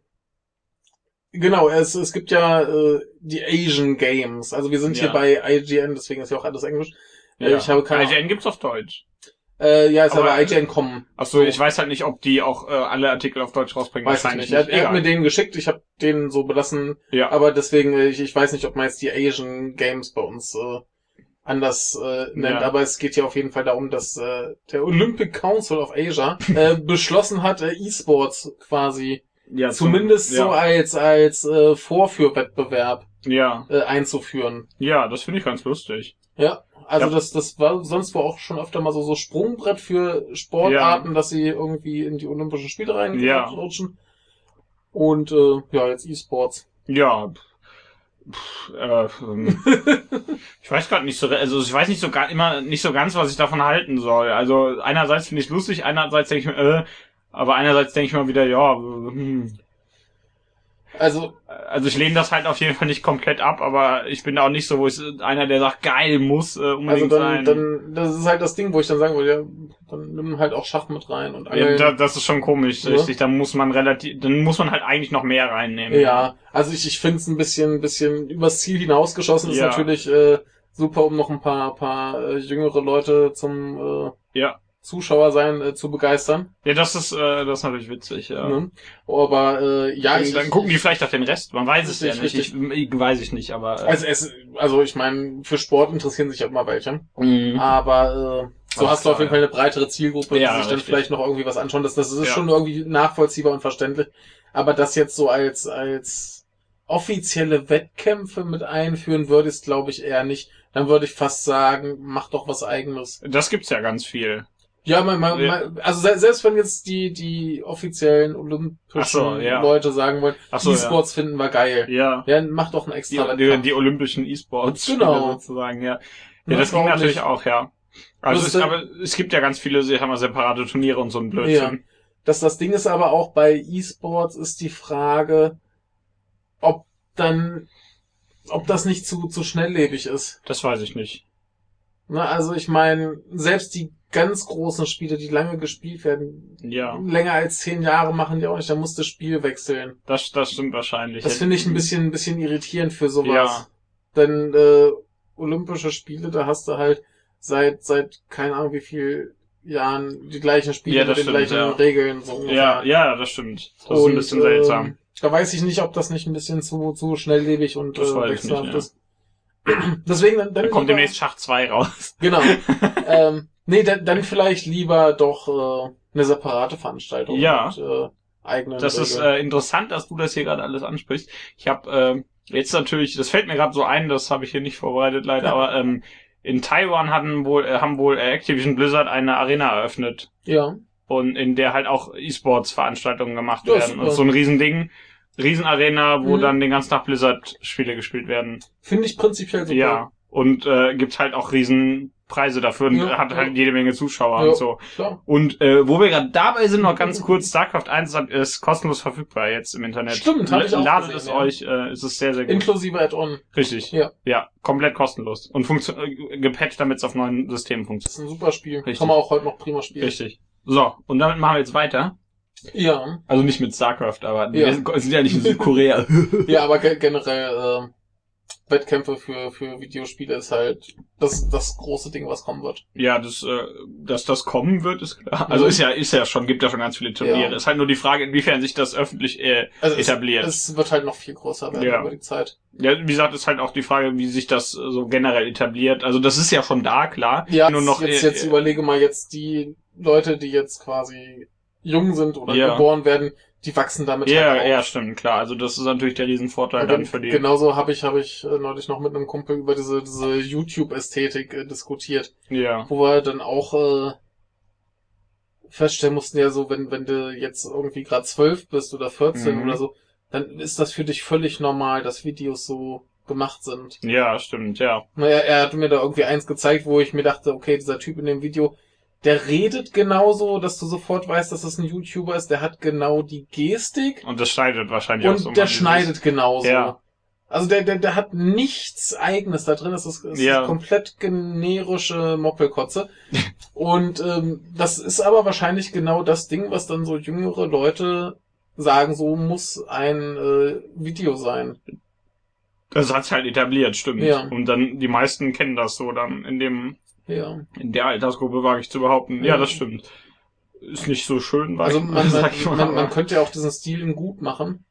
genau, es, es gibt ja äh, die Asian Games. Also wir sind Ja. hier bei IGN, deswegen ist ja auch alles Englisch. Äh, ja. Ich habe keine IGN gibt's auf Deutsch. Äh, ja, ist Aber- aber, IGN.com. Achso, ich weiß halt nicht, ob die auch äh, alle Artikel auf Deutsch rausbringen. Weiß ich nicht. Er, er hat mir den geschickt, ich habe den so belassen. Ja. Aber deswegen, äh, ich, ich weiß nicht, ob man jetzt die Asian Games bei uns äh, anders äh, nennt. Ja. Aber es geht hier auf jeden Fall darum, dass äh, der Olympic Council of Asia äh, beschlossen hat, äh, E-Sports quasi ja, zum- zumindest so ja. als als äh, Vorführwettbewerb Ja, äh, einzuführen. ja, das finde ich ganz lustig. Ja, also Ja. das das war sonst war auch schon öfter mal so so Sprungbrett für Sportarten, dass sie irgendwie in die Olympischen Spiele Ja. reinrutschen. Und äh, ja, jetzt E-Sports. Ja. Pff, äh, ähm, ich weiß gerade nicht so, also ich weiß nicht so gar immer nicht so ganz, was ich davon halten soll. Also einerseits finde ich es lustig, einerseits denke ich mir, äh, aber einerseits denke ich mal wieder, ja, äh, hm. Also also ich lehne das halt auf jeden Fall nicht komplett ab, aber ich bin da auch nicht so, wo ich einer, der sagt, geil, muss äh, also unbedingt dann sein. dann das ist halt das Ding, wo ich dann sagen würde, ja, dann nimm halt auch Schach mit rein und ja, Angeln. da, das ist schon komisch, Ja. richtig. Da muss man relativ, dann muss man halt eigentlich noch mehr reinnehmen. Ja, also ich, ich finde es ein bisschen, bisschen übers Ziel hinausgeschossen. Ist Ja. natürlich äh, super, um noch ein paar, paar äh, jüngere Leute zum äh, Ja. Zuschauer sein äh, zu begeistern. Ja, das ist, äh, das ist natürlich witzig, ja. Ne? Aber äh, ja, dann, ich, dann gucken die vielleicht auf den Rest. Man weiß es ja Richtig, nicht. Ich, ich weiß ich nicht, aber. Äh, also es, also ich meine, für Sport interessieren sich ja immer welche. mhm. Aber äh, so Ach, hast du auf klar, jeden Fall eine breitere Zielgruppe, Ja, die sich dann richtig. vielleicht noch irgendwie was anschauen. Das, das ist Ja. schon irgendwie nachvollziehbar und verständlich. Aber das jetzt so als als offizielle Wettkämpfe mit einführen würde ich glaube ich eher nicht. Dann würde ich fast sagen, mach doch was eigenes. das gibt's ja ganz viel. Ja, man, man, Ja. man, also se- selbst wenn jetzt die die offiziellen olympischen so, ja. Leute sagen wollen, so, E-Sports finden wir geil. Ja. Ja, mach doch einen Die, extra die, Wettkampf. die olympischen E-Sports Genau. sozusagen, ja. Ja, Ja, das ging natürlich nicht? auch, ja. Also Das es, aber es gibt ja ganz viele, sie haben ja separate Turniere und so ein Blödsinn. Das, das Ding ist aber auch bei E-Sports ist die Frage, ob dann, ob das nicht zu, zu schnelllebig ist. Das weiß ich nicht. Ne, also ich meine, selbst die ganz großen Spiele, die lange gespielt werden, Ja, länger als zehn Jahre machen die auch nicht, da musst du Spiel wechseln. das, das stimmt wahrscheinlich. Das finde ich ein bisschen, ein bisschen irritierend für sowas. Ja. Denn äh, Olympische Spiele, da hast du halt seit, seit keine Ahnung wie viel Jahren die gleichen Spiele Ja, mit das den stimmt, gleichen ja. Regeln. So ungefähr. Ja, ja, das stimmt. Das ist ein bisschen seltsam. ähm, da weiß ich nicht, ob das nicht ein bisschen zu, zu schnelllebig und Das äh, nicht, wechselhaft ja. ist. Deswegen dann, dann Da kommt lieber- demnächst Schach 2 raus. Genau. ähm, nee, dann, dann vielleicht lieber doch äh, eine separate Veranstaltung Ja. mit äh, eigenen Das ist Regeln. äh, interessant, dass du das hier gerade alles ansprichst. Ich habe äh, jetzt natürlich, das fällt mir gerade so ein, das habe ich hier nicht vorbereitet leider, Ja. aber ähm, in Taiwan hatten wohl, äh, haben wohl äh, Activision Blizzard eine Arena eröffnet ja. und in der halt auch E-Sports-Veranstaltungen gemacht Ja, werden. super. Und so ein Riesending, Riesenarena, wo Mhm. dann den ganzen Tag Blizzard-Spiele gespielt werden. Finde ich prinzipiell super. Ja. Und äh, gibt halt auch Riesenpreise dafür und Ja, hat ja. halt jede Menge Zuschauer Ja. und so. Klar. Und äh, wo wir gerade dabei sind, noch ganz kurz, StarCraft 1 ist kostenlos verfügbar jetzt im Internet. Stimmt, hab ich auch Ladet gesehen, es ja. euch, äh, es ist sehr, sehr gut. Inklusive Add-on. Richtig. Ja. Ja, komplett kostenlos. Und funktio- äh, gepatcht, damit es auf neuen Systemen Das funktioniert. ist ein super Spiel. Richtig. Kann man auch heute noch prima spielen. Richtig. So, und damit machen wir jetzt weiter. Ja. Also nicht mit StarCraft, aber Ja. wir sind ja nicht in Südkorea. Ja, aber ge generell äh, Wettkämpfe für, für Videospiele ist halt das, das große Ding, was kommen wird. ja, das, äh, dass das kommen wird, ist klar. Also ist ja, ist ja schon, gibt ja schon ganz viele Turniere. Ja. Ist halt nur die Frage, inwiefern sich das öffentlich äh, Also es, etabliert. es wird halt noch viel größer werden Ja. über die Zeit. Ja, wie gesagt, ist halt auch die Frage, wie sich das äh, so generell etabliert. Also das ist ja schon da, klar. Ja, nur noch jetzt, äh, jetzt überlege mal jetzt die Leute, die jetzt quasi jung sind oder Ja. geboren werden, die wachsen damit Ja, halt auf. ja, stimmt, klar. Also das ist natürlich der Riesenvorteil dann für die. genauso habe ich habe ich äh, neulich noch mit einem Kumpel über diese diese YouTube Ästhetik äh, diskutiert, Ja. wo wir dann auch äh, feststellen mussten, ja so, wenn, wenn du jetzt irgendwie gerade zwölf bist oder 14 Mhm. oder so, dann ist das für dich völlig normal, dass Videos so gemacht sind. Ja, stimmt, ja. Naja, er hat mir da irgendwie eins gezeigt, wo ich mir dachte, okay, dieser Typ in dem Video, der redet genauso, dass du sofort weißt, dass es ein YouTuber ist, der hat genau die Gestik Und das schneidet wahrscheinlich auch so. und der schneidet genauso. Ja. Also der, der, der hat nichts eigenes da drin, es ist, es Ja. ist komplett generische Moppelkotze. und ähm, das ist aber wahrscheinlich genau das Ding, was dann so jüngere Leute sagen, so muss ein äh, Video sein. Das hat's halt etabliert, stimmt. Ja. Und dann, die meisten kennen das so dann in dem, Ja. in der Altersgruppe wage ich zu behaupten. Ja, das stimmt. Ist nicht so schön, Also sag- man, man, man, man könnte ja auch diesen Stil in gut machen.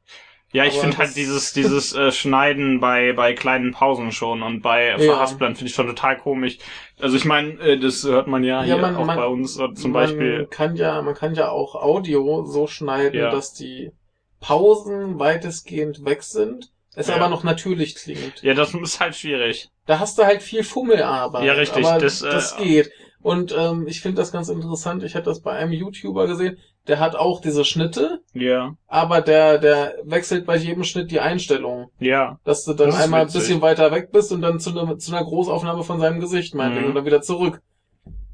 Ja, ich finde halt dieses, dieses äh, Schneiden bei, bei kleinen Pausen schon und bei Ja. Finde ich schon total komisch. Also ich meine, äh, das hört man ja, Ja, hier man- auch man- bei uns äh, zum man Beispiel. kann ja, man kann ja auch Audio so schneiden, Ja. dass die Pausen weitestgehend weg sind, es Ja. aber noch natürlich klingt. Ja, das ist halt schwierig. Da hast du halt viel Fummelarbeit. Ja, richtig, Aber das, das, äh, geht. Und ähm, ich finde das ganz interessant. Ich hatte das bei einem YouTuber gesehen. Der hat auch diese Schnitte, Ja, aber der, der wechselt bei jedem Schnitt die Einstellung. ja, Dass du dann Das einmal ein bisschen weiter weg bist und dann zu, einer zu einer Großaufnahme von seinem Gesicht meinetwegen Mhm. und dann wieder zurück.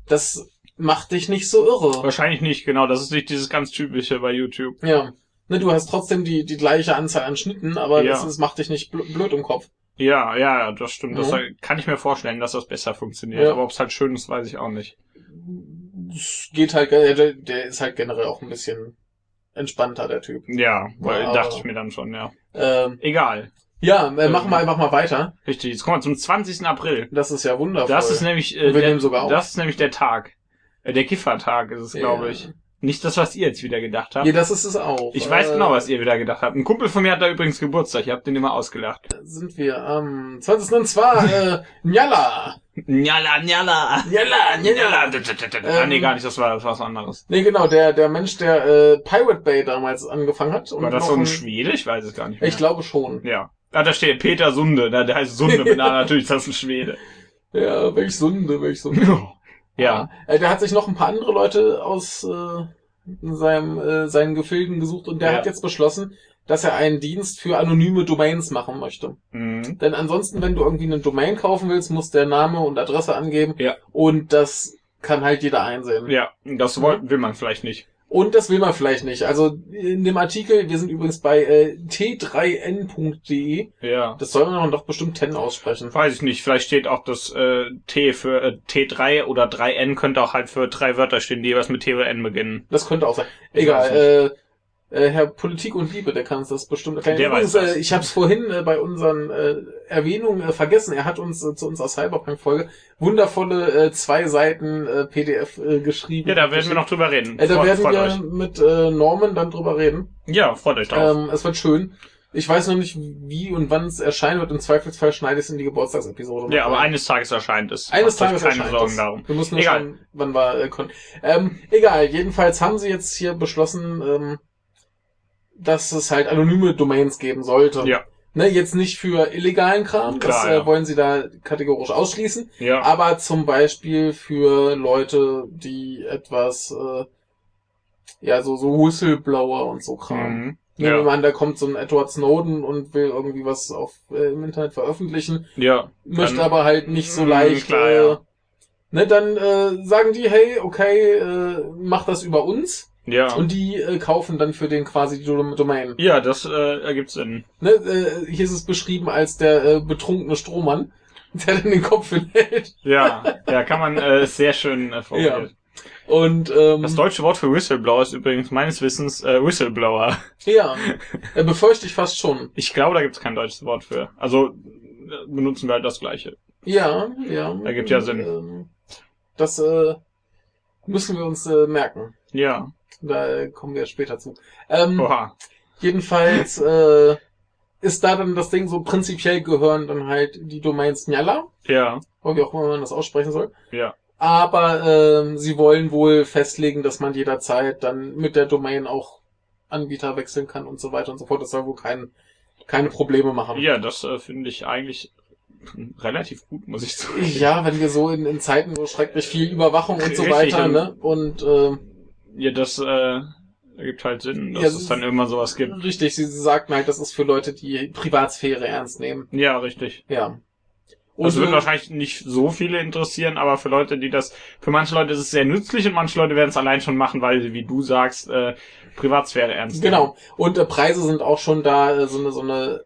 Das macht dich nicht so irre. wahrscheinlich nicht, genau. Das ist nicht dieses ganz typische bei YouTube. Ja. Ne, du hast trotzdem die, die gleiche Anzahl an Schnitten, aber Ja. das, das macht dich nicht bl- blöd im Kopf. Ja, ja, das stimmt. Das Mhm. kann ich mir vorstellen, dass das besser funktioniert. Ja. Aber ob es halt schön ist, weiß ich auch nicht. Es geht halt, äh, der, der ist halt generell auch ein bisschen entspannter, der Typ. Ja, weil Ja, dachte aber- ich mir dann schon, ja. Ähm, Egal. ja, äh, Ähm. machen wir einfach mal weiter. Richtig, jetzt kommen wir zum 20. April. Das ist ja wundervoll. Das ist nämlich, äh, wir der, nehmen sogar auf. das ist nämlich der Tag. Äh, der Kiffertag ist es, glaube Ja. ich. Nicht das, was ihr jetzt wieder gedacht habt. Ja, das ist es auch. ich weiß Äh, genau, was ihr wieder gedacht habt. Ein Kumpel von mir hat da übrigens Geburtstag. Ihr habt den immer ausgelacht. Sind wir am 20. und zwar, äh, Njala. Njala, njala. Njala, Njala. Ah, nee, Ähm, gar nicht, das war, das war was anderes. Nee, genau, der, der Mensch, der äh, Pirate Bay damals angefangen hat. Und War das so ein Schwede? Ich weiß es gar nicht mehr. Ich glaube schon. Ja. Ah, da steht Peter Sunde. Na, der heißt Sunde. Na, natürlich, das ist ein Schwede. Ja, welch Sunde, welch Sunde. Ja. Äh, der hat sich noch ein paar andere Leute aus äh, seinem, äh, seinen Gefilden gesucht und der Ja. hat jetzt beschlossen, dass er einen Dienst für anonyme Domains machen möchte. Mhm. Denn ansonsten, wenn du irgendwie eine Domain kaufen willst, muss der Name und Adresse angeben Ja. und das kann halt jeder einsehen. Ja, das Mhm. will man vielleicht nicht. Und das will man vielleicht nicht. Also in dem Artikel, wir sind übrigens bei äh, t3n.de, Ja. das soll man doch bestimmt 10 aussprechen. Weiß ich nicht. Vielleicht steht auch das äh, T für äh, T3 oder 3N könnte auch halt für drei Wörter stehen, die jeweils mit T oder N beginnen. Das könnte auch sein. Egal, äh, äh, Herr Politik und Liebe, der kann uns das bestimmt erklären. Der Übrigens, weiß das. Äh, ich habe es vorhin äh, bei unseren äh, Erwähnungen äh, vergessen. Er hat uns äh, zu unserer Cyberpunk-Folge wundervolle äh, zwei Seiten äh, PDF äh, geschrieben. Ja, da werden wir noch drüber reden. Äh, da Freut- werden freut wir euch. mit äh, Norman dann drüber reden. Ja, freut euch drauf. Ähm, es wird schön. Ich weiß noch nicht, wie und wann es erscheinen wird. Im Zweifelsfall schneide ich es in die Geburtstagsepisode. ja, aber rein. eines Tages erscheint es. Eines Macht Tages keine erscheint Sorgen es. darum. Wir müssen nur Egal. schauen, wann wir äh, können. Ähm, egal, jedenfalls haben sie jetzt hier beschlossen, ähm, dass es halt anonyme Domains geben sollte. Ja. Ne, jetzt nicht für illegalen Kram, das Klar, äh, ja. wollen sie da kategorisch ausschließen, Ja. aber zum Beispiel für Leute, die etwas, äh, ja, so, so Whistleblower und so Kram. Mhm. Nehmen wir mal an, da kommt so ein Edward Snowden und will irgendwie was auf, äh, im Internet veröffentlichen, ja. möchte Dann- aber halt nicht so Mm, leicht. klar, äh, ja. Ne, dann äh, sagen die, hey, okay, äh, mach das über uns. Ja. Und die äh, kaufen dann für den quasi die Dom- Domain. ja, das äh, ergibt Sinn. Ne, äh, hier ist es beschrieben als der äh, betrunkene Strohmann, der dann den Kopf hinhält. Ja, ja, kann man äh, sehr schön äh, formulieren. Und ähm, Das deutsche Wort für Whistleblower ist übrigens meines Wissens äh, Whistleblower. ja, äh, befürchte ich fast schon. Ich glaube, da gibt es kein deutsches Wort für. Also äh, benutzen wir halt das gleiche. Ja, ja. Ergibt ja Sinn. Ähm, das äh, müssen wir uns äh, merken. Ja. Da kommen wir später zu. Ähm, Oha. Jedenfalls äh, ist da dann das Ding so prinzipiell gehören dann halt die Domains Njala, Ja. oder wie auch immer man das aussprechen soll. Ja. Aber ähm, sie wollen wohl festlegen, dass man jederzeit dann mit der Domain auch Anbieter wechseln kann und so weiter und so fort. Das soll wohl kein, keine Probleme machen. Ja, das äh, finde ich eigentlich relativ gut, muss ich sagen. Ja, wenn wir so in, in Zeiten so schrecklich viel Überwachung und so Richtig, weiter, ne? Und äh, Ja, das äh, ergibt halt Sinn, dass Ja, es dann immer sowas gibt. Richtig, sie, sie sagten halt, das ist für Leute, die Privatsphäre ernst nehmen. Ja, richtig. Ja. Das würden äh, wahrscheinlich nicht so viele interessieren, aber für Leute, die das, für manche Leute ist es sehr nützlich und manche Leute werden es allein schon machen, weil, sie, wie du sagst, äh, Privatsphäre ernst nehmen. Genau. Und äh, Preise sind auch schon da, äh, so eine, so eine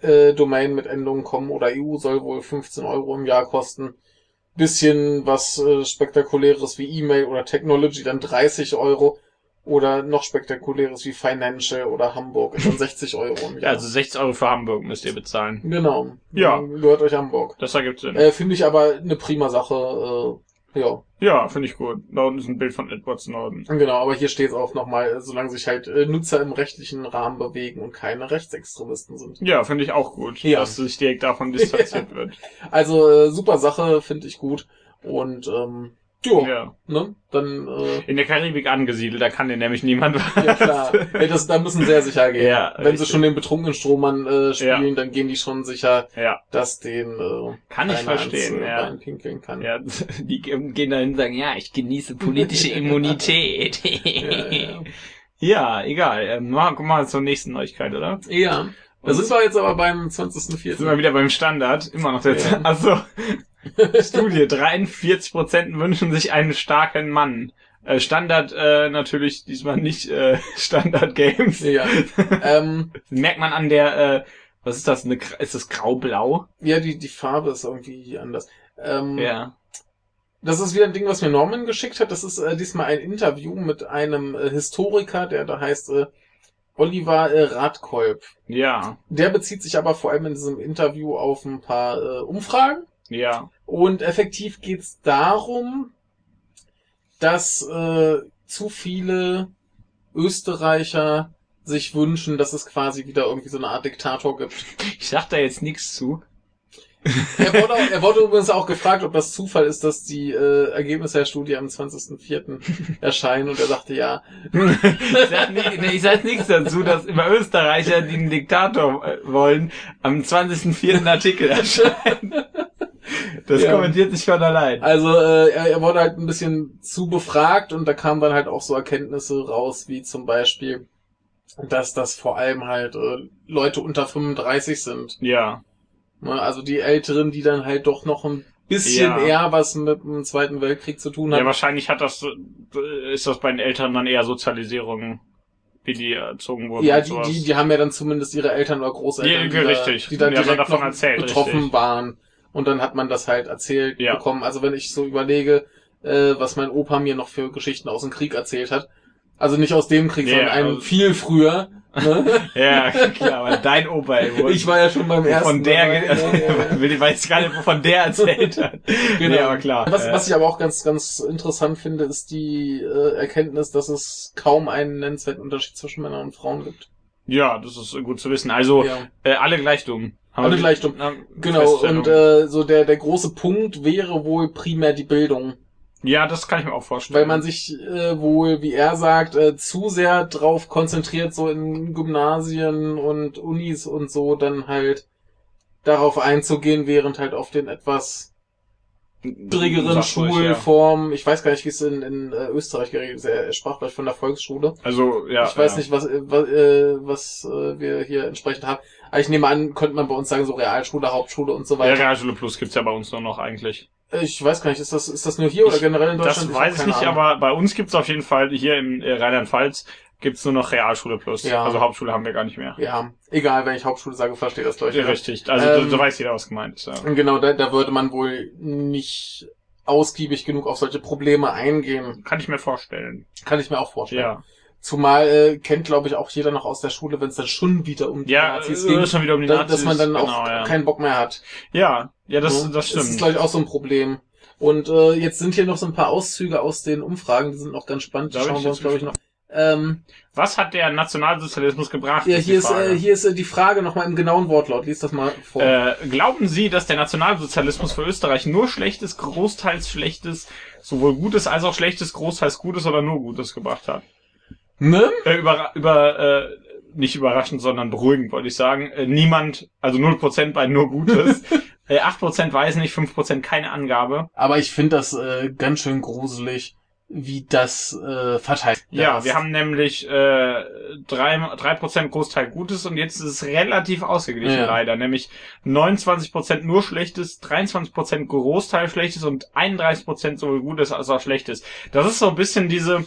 äh, Domain mit Endungen kommen oder EU soll wohl 15 Euro im Jahr kosten. Bisschen was äh, spektakuläres wie E-Mail oder Technology dann 30 Euro. Oder noch spektakuläres wie Financial oder Hamburg ist dann 60 Euro im Ja, Jahr. also 60 Euro für Hamburg müsst ihr bezahlen. genau. Ja. Dann Gehört euch Hamburg. Das ergibt Sinn. Äh, Finde ich aber eine prima Sache. Äh, ja. Ja, finde ich gut. Unten ist ein Bild von Edward Snowden. Genau, aber hier steht es auch nochmal, solange sich halt äh, Nutzer im rechtlichen Rahmen bewegen und keine Rechtsextremisten sind. Ja, finde ich auch gut, Ja. dass sich direkt davon distanziert wird. Also äh, super Sache, finde ich gut. Und ähm, jo, Ja. ne? Dann äh, In der Karibik angesiedelt, da kann dir nämlich niemand was. ja klar. Ey, das, da müssen sehr sicher gehen. Ja, Wenn sie richtig. schon den betrunkenen Strohmann äh, spielen, dann gehen die schon sicher, Ja, dass den äh, Kann ich verstehen, ins, äh, ja. Kann. ja, die gehen dahin und sagen, ja, ich genieße politische Immunität. Ja, ja. ja, egal. Ähm, machen wir mal zur nächsten Neuigkeit, oder? ja. Da sind wir jetzt aber beim 20.04. Sind wir wieder beim Standard, immer noch der Ja. Also Studie, 43% wünschen sich einen starken Mann. Äh, Standard äh, natürlich diesmal nicht äh, Standard Games. Ja. ähm, Merkt man an der, äh, was ist das, eine, ist das grau-blau? ja, die, die Farbe ist irgendwie anders. Ähm, Ja. Das ist wieder ein Ding, was mir Norman geschickt hat. Das ist äh, diesmal ein Interview mit einem äh, Historiker, der da heißt äh, Oliver äh, Radkolb. Ja. Der bezieht sich aber vor allem in diesem Interview auf ein paar äh, Umfragen. Ja. Und effektiv geht's darum, dass äh, zu viele Österreicher sich wünschen, dass es quasi wieder irgendwie so eine Art Diktator gibt. Ich sag da jetzt nichts zu. Er wurde, auch, er wurde übrigens auch gefragt, ob das Zufall ist, dass die äh, Ergebnisse der Studie am 20.04. erscheinen und er sagte ja. Ich sag, ni- nee, ich sag nichts dazu, dass immer Österreicher, die einen Diktator äh, wollen, am 20.04. einen Artikel erscheinen. Das Ja. kommentiert sich von allein. Also äh, er, er wurde halt ein bisschen zu befragt und da kamen dann halt auch so Erkenntnisse raus, wie zum Beispiel, dass das vor allem halt äh, Leute unter 35 sind. Ja. Ne? Also die Älteren, die dann halt doch noch ein bisschen Ja. eher was mit dem Zweiten Weltkrieg zu tun Ja, haben. wahrscheinlich hat das, äh, ist das bei den Eltern dann eher Sozialisierung, wie die erzogen wurden. Ja, die, die, die haben ja dann zumindest ihre Eltern oder Großeltern, Ja, die, richtig. die dann Die haben direkt davon erzählt, betroffen richtig. waren. Und dann hat man das halt erzählt Ja. bekommen. Also wenn ich so überlege, äh, was mein Opa mir noch für Geschichten aus dem Krieg erzählt hat. Also nicht aus dem Krieg, Ja, sondern einen also- viel früher. Ne? Ja, klar, aber dein Opa, wo- ich war ja schon beim ersten. von der, dabei. ge- Ja, ja, ja. ich weiß gar nicht, wovon der erzählt hat. Genau. Nee, aber klar. Was, was ich aber auch ganz, ganz interessant finde, ist die äh, Erkenntnis, dass es kaum einen nennenswerten Unterschied zwischen Männern und Frauen gibt. ja, das ist gut zu wissen. Also, Ja. äh, alle gleich dumm. Haben Alle gleich dumm. na, Genau, und äh, so der, der große Punkt wäre wohl primär die Bildung. ja, das kann ich mir auch vorstellen. Weil man sich äh, wohl, wie er sagt, äh, zu sehr drauf konzentriert, so in Gymnasien und Unis und so, dann halt darauf einzugehen, während halt auf den etwas niedrigeren Sag ruhig, Schulformen, ich weiß gar nicht, wie es in, in äh, Österreich geregelt ist, er, sprach gleich von der Volksschule. Ja. Also, ja. ich weiß ja. nicht, was, äh, was, äh, was äh, wir hier entsprechend haben. Aber ich nehme an, könnte man bei uns sagen, so Realschule, Hauptschule und so Ja, weiter. Realschule Plus gibt's ja bei uns nur noch eigentlich. Ich weiß gar nicht, ist das, ist das nur hier oder Ich- generell in Deutschland? Das hab weiß ich nicht, Ahnung. aber bei uns gibt's auf jeden Fall, hier in äh, Rheinland-Pfalz, gibt's nur noch Realschule Plus. Ja. Also Hauptschule haben wir gar nicht mehr. Ja, egal, wenn ich Hauptschule sage, verstehe das Ja, Leute. richtig. Also, Ähm, so weiß jeder, was gemeint ist. Ja. Genau, da, da würde man wohl nicht ausgiebig genug auf solche Probleme eingehen. Kann ich mir vorstellen. Kann ich mir auch vorstellen. Ja. Zumal äh, kennt, glaube ich, auch jeder noch aus der Schule, wenn es dann schon wieder um die Ja, Nazis äh, ging, schon wieder um die Nazis. dass man dann auch genau, ja. keinen Bock mehr hat. Ja, ja, das, Ne? das Das ist, stimmt. glaube ich, auch so ein Problem. Und äh, jetzt sind hier noch so ein paar Auszüge aus den Umfragen, die sind noch ganz spannend. Die schauen wir uns, glaube ich, noch. Ähm, Was hat der Nationalsozialismus gebracht? ja, ist die hier ist, Frage. äh, hier ist äh, die Frage nochmal im genauen Wortlaut. Lies das mal vor. Äh, glauben Sie, dass der Nationalsozialismus für Österreich nur Schlechtes, großteils Schlechtes, sowohl Gutes als auch Schlechtes, großteils Gutes oder nur Gutes gebracht hat? Ne? Äh, über, über äh, nicht überraschend, sondern beruhigend, wollte ich sagen. Äh, niemand, also 0% bei nur Gutes. äh, 8% weiß nicht, 5% keine Angabe. Aber ich finde das äh, ganz schön gruselig, wie das äh, verteilt Ja, ist. wir haben nämlich äh, drei drei Prozent Großteil Gutes und jetzt ist es relativ ausgeglichen Ja. leider. Nämlich 29 Prozent nur Schlechtes, 23 Prozent Großteil Schlechtes und 31 Prozent sowohl Gutes als auch Schlechtes. Das ist so ein bisschen diese,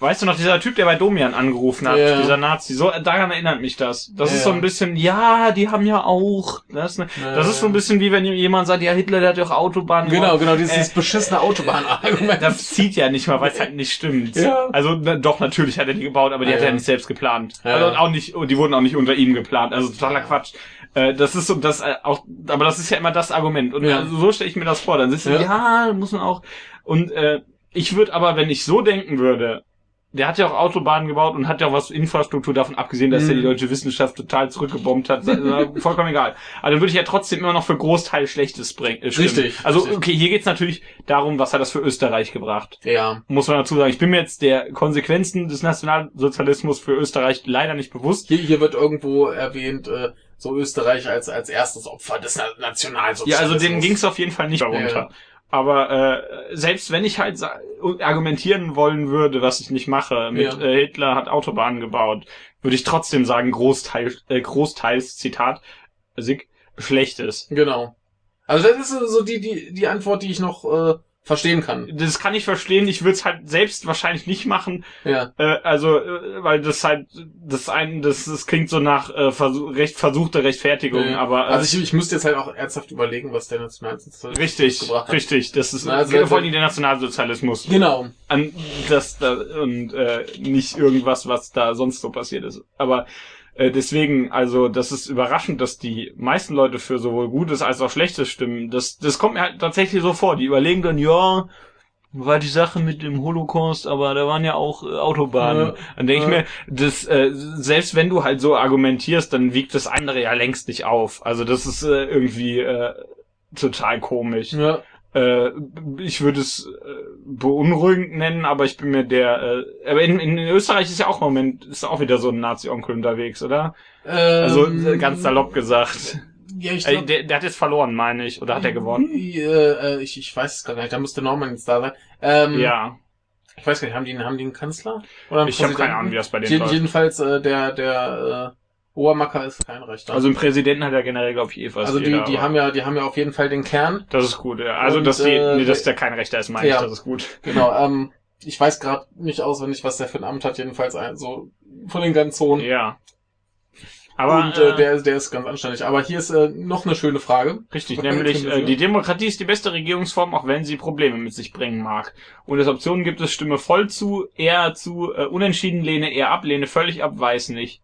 weißt du noch, dieser Typ, der bei Domian angerufen hat, Ja. dieser Nazi, so daran erinnert mich das. Das Ja. ist so ein bisschen, ja, die haben ja auch. Das, ne, Ja. das ist so ein bisschen wie wenn jemand sagt, ja, Hitler, der hat ja auch Autobahnen gebaut. Genau, genau, dieses Äh, beschissene Autobahnargument. Das zieht ja nicht mal, weil es halt nicht stimmt. Ja. Also na, doch, natürlich hat er die gebaut, aber die Ja, hat er ja. nicht selbst geplant. Ja, also ja. auch nicht, und die wurden auch nicht unter ihm geplant. Also totaler. Quatsch. Äh, das ist so das äh, auch, aber das ist ja immer das Argument. Und Ja. also, so stelle ich mir das vor. Dann siehst du, Ja. ja, muss man auch. Und äh, ich würde aber, wenn ich so denken würde, der hat ja auch Autobahnen gebaut und hat ja auch was Infrastruktur davon abgesehen, dass Mhm. er die deutsche Wissenschaft total zurückgebombt hat. Also, vollkommen egal. Dann würde ich ja trotzdem immer noch für Großteil Schlechtes bringen. Äh. Richtig, Also okay, hier geht's natürlich darum, was hat das für Österreich gebracht ja. muss man dazu sagen. Ich bin mir jetzt der Konsequenzen des Nationalsozialismus für Österreich leider nicht bewusst. Hier, hier wird irgendwo erwähnt, äh, so Österreich als, als erstes Opfer des Na Nationalsozialismus. Ja, also denen ging es auf jeden Fall nicht darunter. Ja. Aber äh, selbst wenn ich halt argumentieren wollen würde, was ich nicht mache, mit Ja. äh, Hitler hat Autobahnen gebaut, würde ich trotzdem sagen, Großteil, äh, Großteils, Zitat, Sig, Schlechtes. Genau. Also das ist so die, die, die Antwort, die ich noch äh, verstehen kann. Das kann ich verstehen, ich würde es halt selbst wahrscheinlich nicht machen, Ja. Äh, also, äh, weil das halt, das ein, das, das klingt so nach äh, versuch, recht, versuchte Rechtfertigung, Ja. aber äh, also ich, ich müsste jetzt halt auch ernsthaft überlegen, was der Nationalsozialismus richtig, gebracht hat. richtig, das ist Na, also vor allem der Nationalsozialismus. Genau. An das da, und äh, nicht irgendwas, was da sonst so passiert ist. Aber äh, deswegen, also das ist überraschend, dass die meisten Leute für sowohl Gutes als auch Schlechtes stimmen. Das, das kommt mir halt tatsächlich so vor. Die überlegen dann, ja, war die Sache mit dem Holocaust, aber da waren ja auch äh, Autobahnen. Ja. Dann denke ich Ja. mir, das, äh, selbst wenn du halt so argumentierst, dann wiegt das andere ja längst nicht auf. Also das ist äh, irgendwie äh, total komisch. Ja. Äh, ich würde es äh, beunruhigend nennen, aber ich bin mir der. Äh, aber in, in Österreich ist ja auch im Moment ist auch wieder so ein Nazi-Onkel unterwegs, oder? Ähm, Also äh, ganz salopp gesagt. Ja, ich Äh, glaub, der, der hat jetzt verloren, meine ich, oder hat er gewonnen? Äh, äh, ich, ich weiß es gar nicht, da müsste Norman jetzt da sein. Ähm, Ja, Ich weiß gar nicht, haben die, haben die einen Kanzler? Oder einen ich habe keine? Ahnung, wie das bei denen Jeden, läuft. jedenfalls, äh, der, der äh, Obermacker ist kein Rechter. Also im Präsidenten hat er generell, glaube ich, eh fast also die, jeder, die haben ja, die haben ja auf jeden Fall den Kern. Das ist gut, ja. Also, Und, dass, die, äh, nee, dass der kein Rechter ist, meine ja. ich, das ist gut. Genau, ähm, ich weiß gerade nicht auswendig, was der für ein Amt hat, jedenfalls ein, so von den ganz hohen. Ja. Aber und äh, äh, der, der ist ganz anständig. Aber hier ist äh, noch eine schöne Frage. Richtig, nämlich äh, die Demokratie ist die beste Regierungsform, auch wenn sie Probleme mit sich bringen mag. Und als Optionen gibt es Stimme voll zu, eher zu, äh, unentschieden lehne, eher ab, lehne völlig ab, weiß nicht.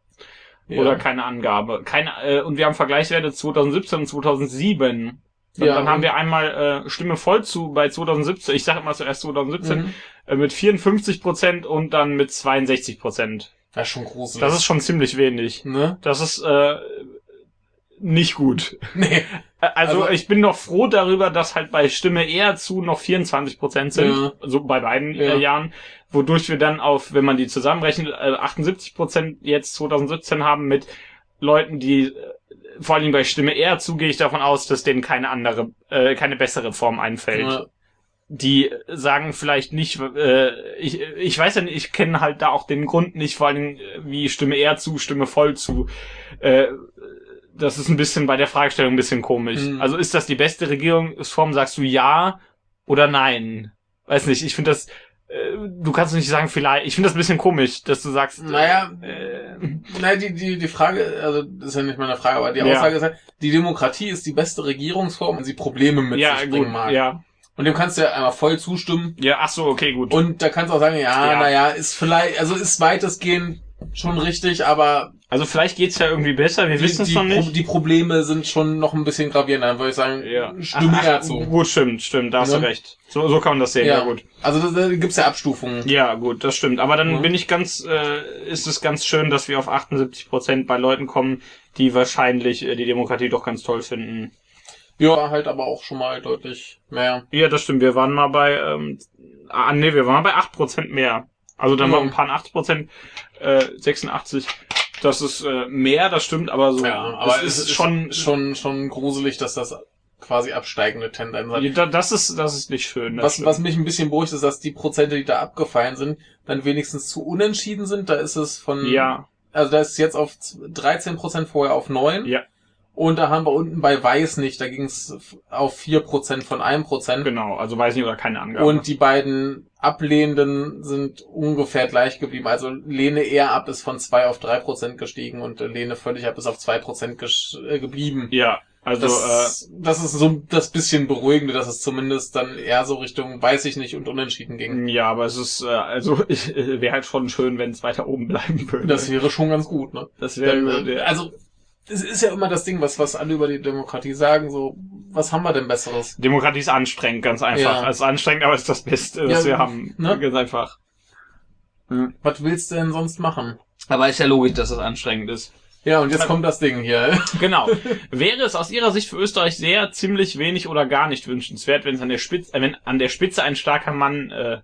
Ja. Oder keine Angabe. Keine, äh, und wir haben Vergleichswerte 2017 und 2007. Und Ja, dann haben wir einmal äh, Stimme voll zu bei 2017, ich sage immer zuerst 2017, Mhm. äh, mit 54 Prozent und dann mit 62 Prozent. Das ist schon gruselig. Das ist schon ziemlich wenig. ne? Das ist äh, nicht gut. Nee. Also, Also- ich bin noch froh darüber, dass halt bei Stimme eher zu noch 24 Prozent sind, Ja. so bei beiden Ja. äh, Jahren, wodurch wir dann auf, wenn man die zusammenrechnet, äh, 78 Prozent jetzt 2017 haben mit Leuten, die äh, vor allem bei Stimme eher zu, gehe ich davon aus, dass denen keine andere, äh, keine bessere Form einfällt. Ja. Die sagen vielleicht nicht, äh, ich, ich weiß ja nicht, ich kenne halt da auch den Grund nicht, vor allem äh, wie Stimme eher zu, Stimme voll zu. Äh, das ist ein bisschen bei der Fragestellung ein bisschen komisch. Mhm. Also ist das die beste Regierungsform? Sagst du ja oder nein? Weiß nicht, ich finde das, äh, du kannst nicht sagen vielleicht, ich finde das ein bisschen komisch, dass du sagst, Naja, äh, Nein, die, die, die Frage, also das ist ja nicht meine Frage, aber die Ja. Aussage ist halt, die Demokratie ist die beste Regierungsform, wenn sie Probleme mit ja, sich gut, bringen mag. ja, Und dem kannst du ja einmal voll zustimmen. ja, ach so, okay, gut. Und da kannst du auch sagen, ja, Ja. naja, ist vielleicht, also ist weitestgehend schon richtig, aber also vielleicht geht's ja irgendwie besser, wir wissen es die, noch Pro- nicht. die Probleme sind schon noch ein bisschen gravierender, dann würde ich sagen, Ja. stimme Ach, ach, zu. Gut, stimmt, stimmt, da hast Ja. du recht. So, so kann man das sehen, ja, gut. Also da, gibt's ja Abstufungen. Ja, gut, das stimmt. Aber dann Ja. bin ich ganz, äh, ist es ganz schön, dass wir auf 78 Prozent bei Leuten kommen, die wahrscheinlich äh, die Demokratie doch ganz toll finden. Ja, halt aber auch schon mal deutlich mehr. Ja, das stimmt. Wir waren mal bei, ähm, ah, nee, wir waren mal bei 8 Prozent mehr. Also dann Ja. waren ein paar 80 Prozent, äh, 86. Das ist äh, mehr, das stimmt, aber so. Ja, aber es ist schon, schon, schon gruselig, dass das quasi absteigende Tendenz hat. Ja, da- Das ist, das ist nicht schön. Was, stimmt. was mich ein bisschen beruhigt, ist, dass die Prozente, die da abgefallen sind, dann wenigstens zu unentschieden sind. Da ist es von, ja, also da ist es jetzt auf 13 Prozent, vorher auf 9. Ja. Und da haben wir unten bei Weiß nicht, da ging es auf 4 Prozent von 1 Prozent. genau. Also weiß nicht oder keine Angabe. Und die beiden Ablehnenden sind ungefähr gleich geblieben. Also Lehne eher ab ist von 2 auf 3 Prozent gestiegen und äh, Lehne völlig ab ist auf 2 Prozent gesch- äh, geblieben. ja, also Das, das ist so das bisschen beruhigende, dass es zumindest dann eher so Richtung, weiß ich nicht, und unentschieden ging. äh, ja, aber es ist, äh, also äh, wäre halt schon schön, wenn es weiter oben bleiben würde. Das wäre schon ganz gut, ne? das wäre äh, also, es ist ja immer das Ding, was, was alle über die Demokratie sagen, so, was haben wir denn Besseres? Demokratie ist anstrengend, ganz einfach. Ja. Es ist anstrengend, aber es ist das Beste, was Ja, wir haben. ne? Ganz einfach. Was willst du denn sonst machen? Aber ist ja logisch, dass es anstrengend ist. Ja, und jetzt kommt das Ding hier. Genau. Wäre es aus Ihrer Sicht für Österreich sehr ziemlich wenig oder gar nicht wünschenswert, wenn es an der Spitze, äh, wenn an der Spitze ein starker Mann äh,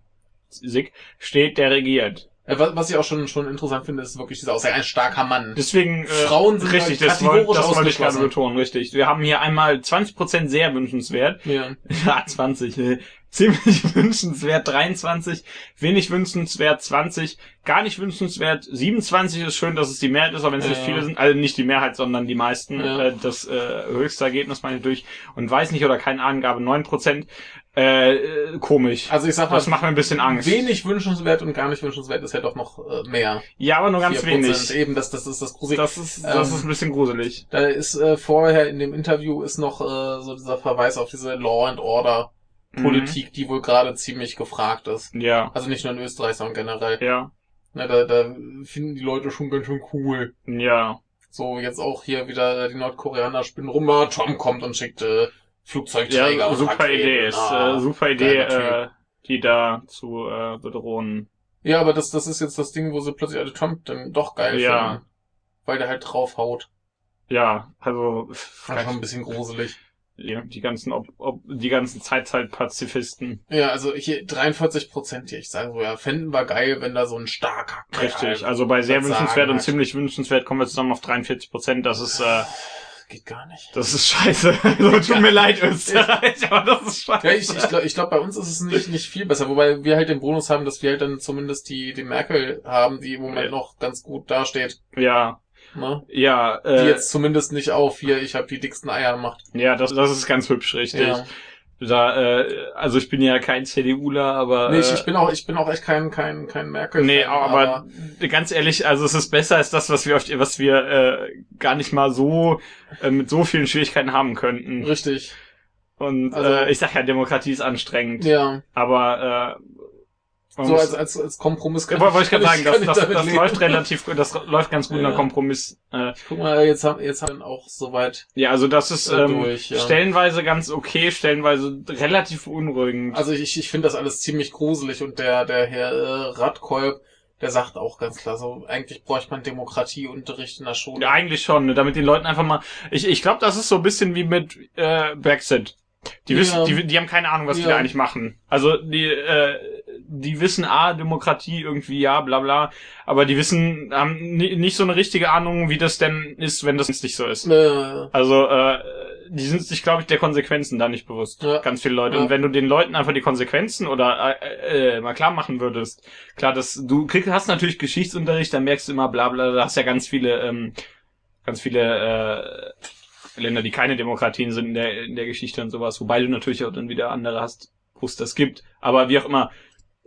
steht, der regiert. Äh, Was, ich auch schon, schon interessant finde, ist wirklich dieser Aussage, ein starker Mann. Deswegen äh, Frauen sind richtig, da das, wollte, das wollte ich gerade betonen, richtig. Wir haben hier einmal 20% sehr wünschenswert, Ja. ja 20, äh, ziemlich wünschenswert 23, wenig wünschenswert 20, gar nicht wünschenswert 27 ist schön, dass es die Mehrheit ist, aber wenn es nicht Ja. viele sind, also nicht die Mehrheit, sondern die meisten, Ja. äh, das äh, höchste Ergebnis meine ich durch und weiß nicht oder keine Angabe 9%, äh, komisch. Also ich sag mal, das macht mir ein bisschen Angst. wenig wünschenswert und gar nicht wünschenswert ist ja doch noch äh, mehr. Ja, aber nur ganz 4%. wenig. Eben, das, das ist das Gruselige. Das ist, das Ähm, ist ein bisschen gruselig. Da ist äh, vorher in dem Interview ist noch äh, so dieser Verweis auf diese Law and Order Politik, die wohl gerade ziemlich gefragt ist. Mhm. Ja. Also nicht nur in Österreich, sondern generell. Ja. Ne, da, da finden die Leute schon ganz schön cool. Ja. So, jetzt auch hier wieder die Nordkoreaner spinnen rum, ah, Trump kommt und schickt äh, Flugzeugträger Ja, super. Idee. Ist, Ah. äh, super Idee, äh, die da zu äh, bedrohen. Ja, aber das, das ist jetzt das Ding, wo sie plötzlich alle Trump dann doch geil Ja. finden. Weil der halt draufhaut. Ja, also Das ist schon ein bisschen gruselig. Die ganzen ob, ob, die ganzen Zeitzeit-Pazifisten. Ja, also hier 43 Prozent, die ich sage so, ja, fänden wir geil, wenn da so ein starker Kerl Richtig. Also bei sehr wünschenswert und hat. ziemlich wünschenswert kommen wir zusammen auf 43 Prozent. Das ist äh, Geht gar nicht. das ist scheiße. Also, tut mir leid, Österreich, aber das ist scheiße. Ja, ich, ich glaube, ich glaub, bei uns ist es nicht, nicht viel besser, wobei wir halt den Bonus haben, dass wir halt dann zumindest die, die Merkel haben, die im Moment Ja. noch ganz gut dasteht. ja, Ne? ja, Die äh, jetzt zumindest nicht auf hier, ich habe die dicksten Eier gemacht. ja, das, das ist ganz hübsch, richtig. Ja. Da, äh, also ich bin ja kein CDUler, aber Nee, ich, äh, ich bin auch, ich bin auch echt kein, kein, kein Merkel. Nee, aber, ganz ehrlich, also es ist besser als das, was wir, auf- was wir äh, gar nicht mal so äh, mit so vielen Schwierigkeiten haben könnten. richtig. Und Also- äh, ich sag ja, Demokratie ist anstrengend. Ja. Aber äh, So als, als, als Kompromiss ja, wollte ich gerade sagen, das, kann ich das, das leben. läuft relativ gut, das läuft ganz gut in Ja. der Kompromiss. Äh, Guck mal, jetzt haben, jetzt haben wir auch soweit ja, also das ist äh, ähm, durch, ja. stellenweise ganz okay, stellenweise relativ beunruhigend. Also ich, ich finde das alles ziemlich gruselig und der, der Herr äh, Radkolb, der sagt auch ganz klar so, eigentlich bräuchte man Demokratieunterricht in der Schule. Ja, eigentlich schon, ne? damit den Leuten einfach mal. Ich, ich glaube, das ist so ein bisschen wie mit äh, Brexit. Die wissen, Ja. die, die haben keine Ahnung, was die Ja. da eigentlich machen. Also die, äh, die wissen A, Demokratie irgendwie, ja, bla bla, aber die wissen, haben ni- nicht so eine richtige Ahnung, wie das denn ist, wenn das nicht so ist. Äh, Also, äh, die sind sich, glaube ich, der Konsequenzen da nicht bewusst. Ja. Ganz viele Leute. Ja. Und wenn du den Leuten einfach die Konsequenzen oder äh, äh, mal klar machen würdest, klar, dass du kriegst, hast natürlich Geschichtsunterricht, dann merkst du immer bla bla, da hast ja ganz viele, ähm, ganz viele äh, Länder, die keine Demokratien sind in der, in der Geschichte und sowas, wobei du natürlich auch dann wieder andere hast, wo es das gibt. Aber wie auch immer,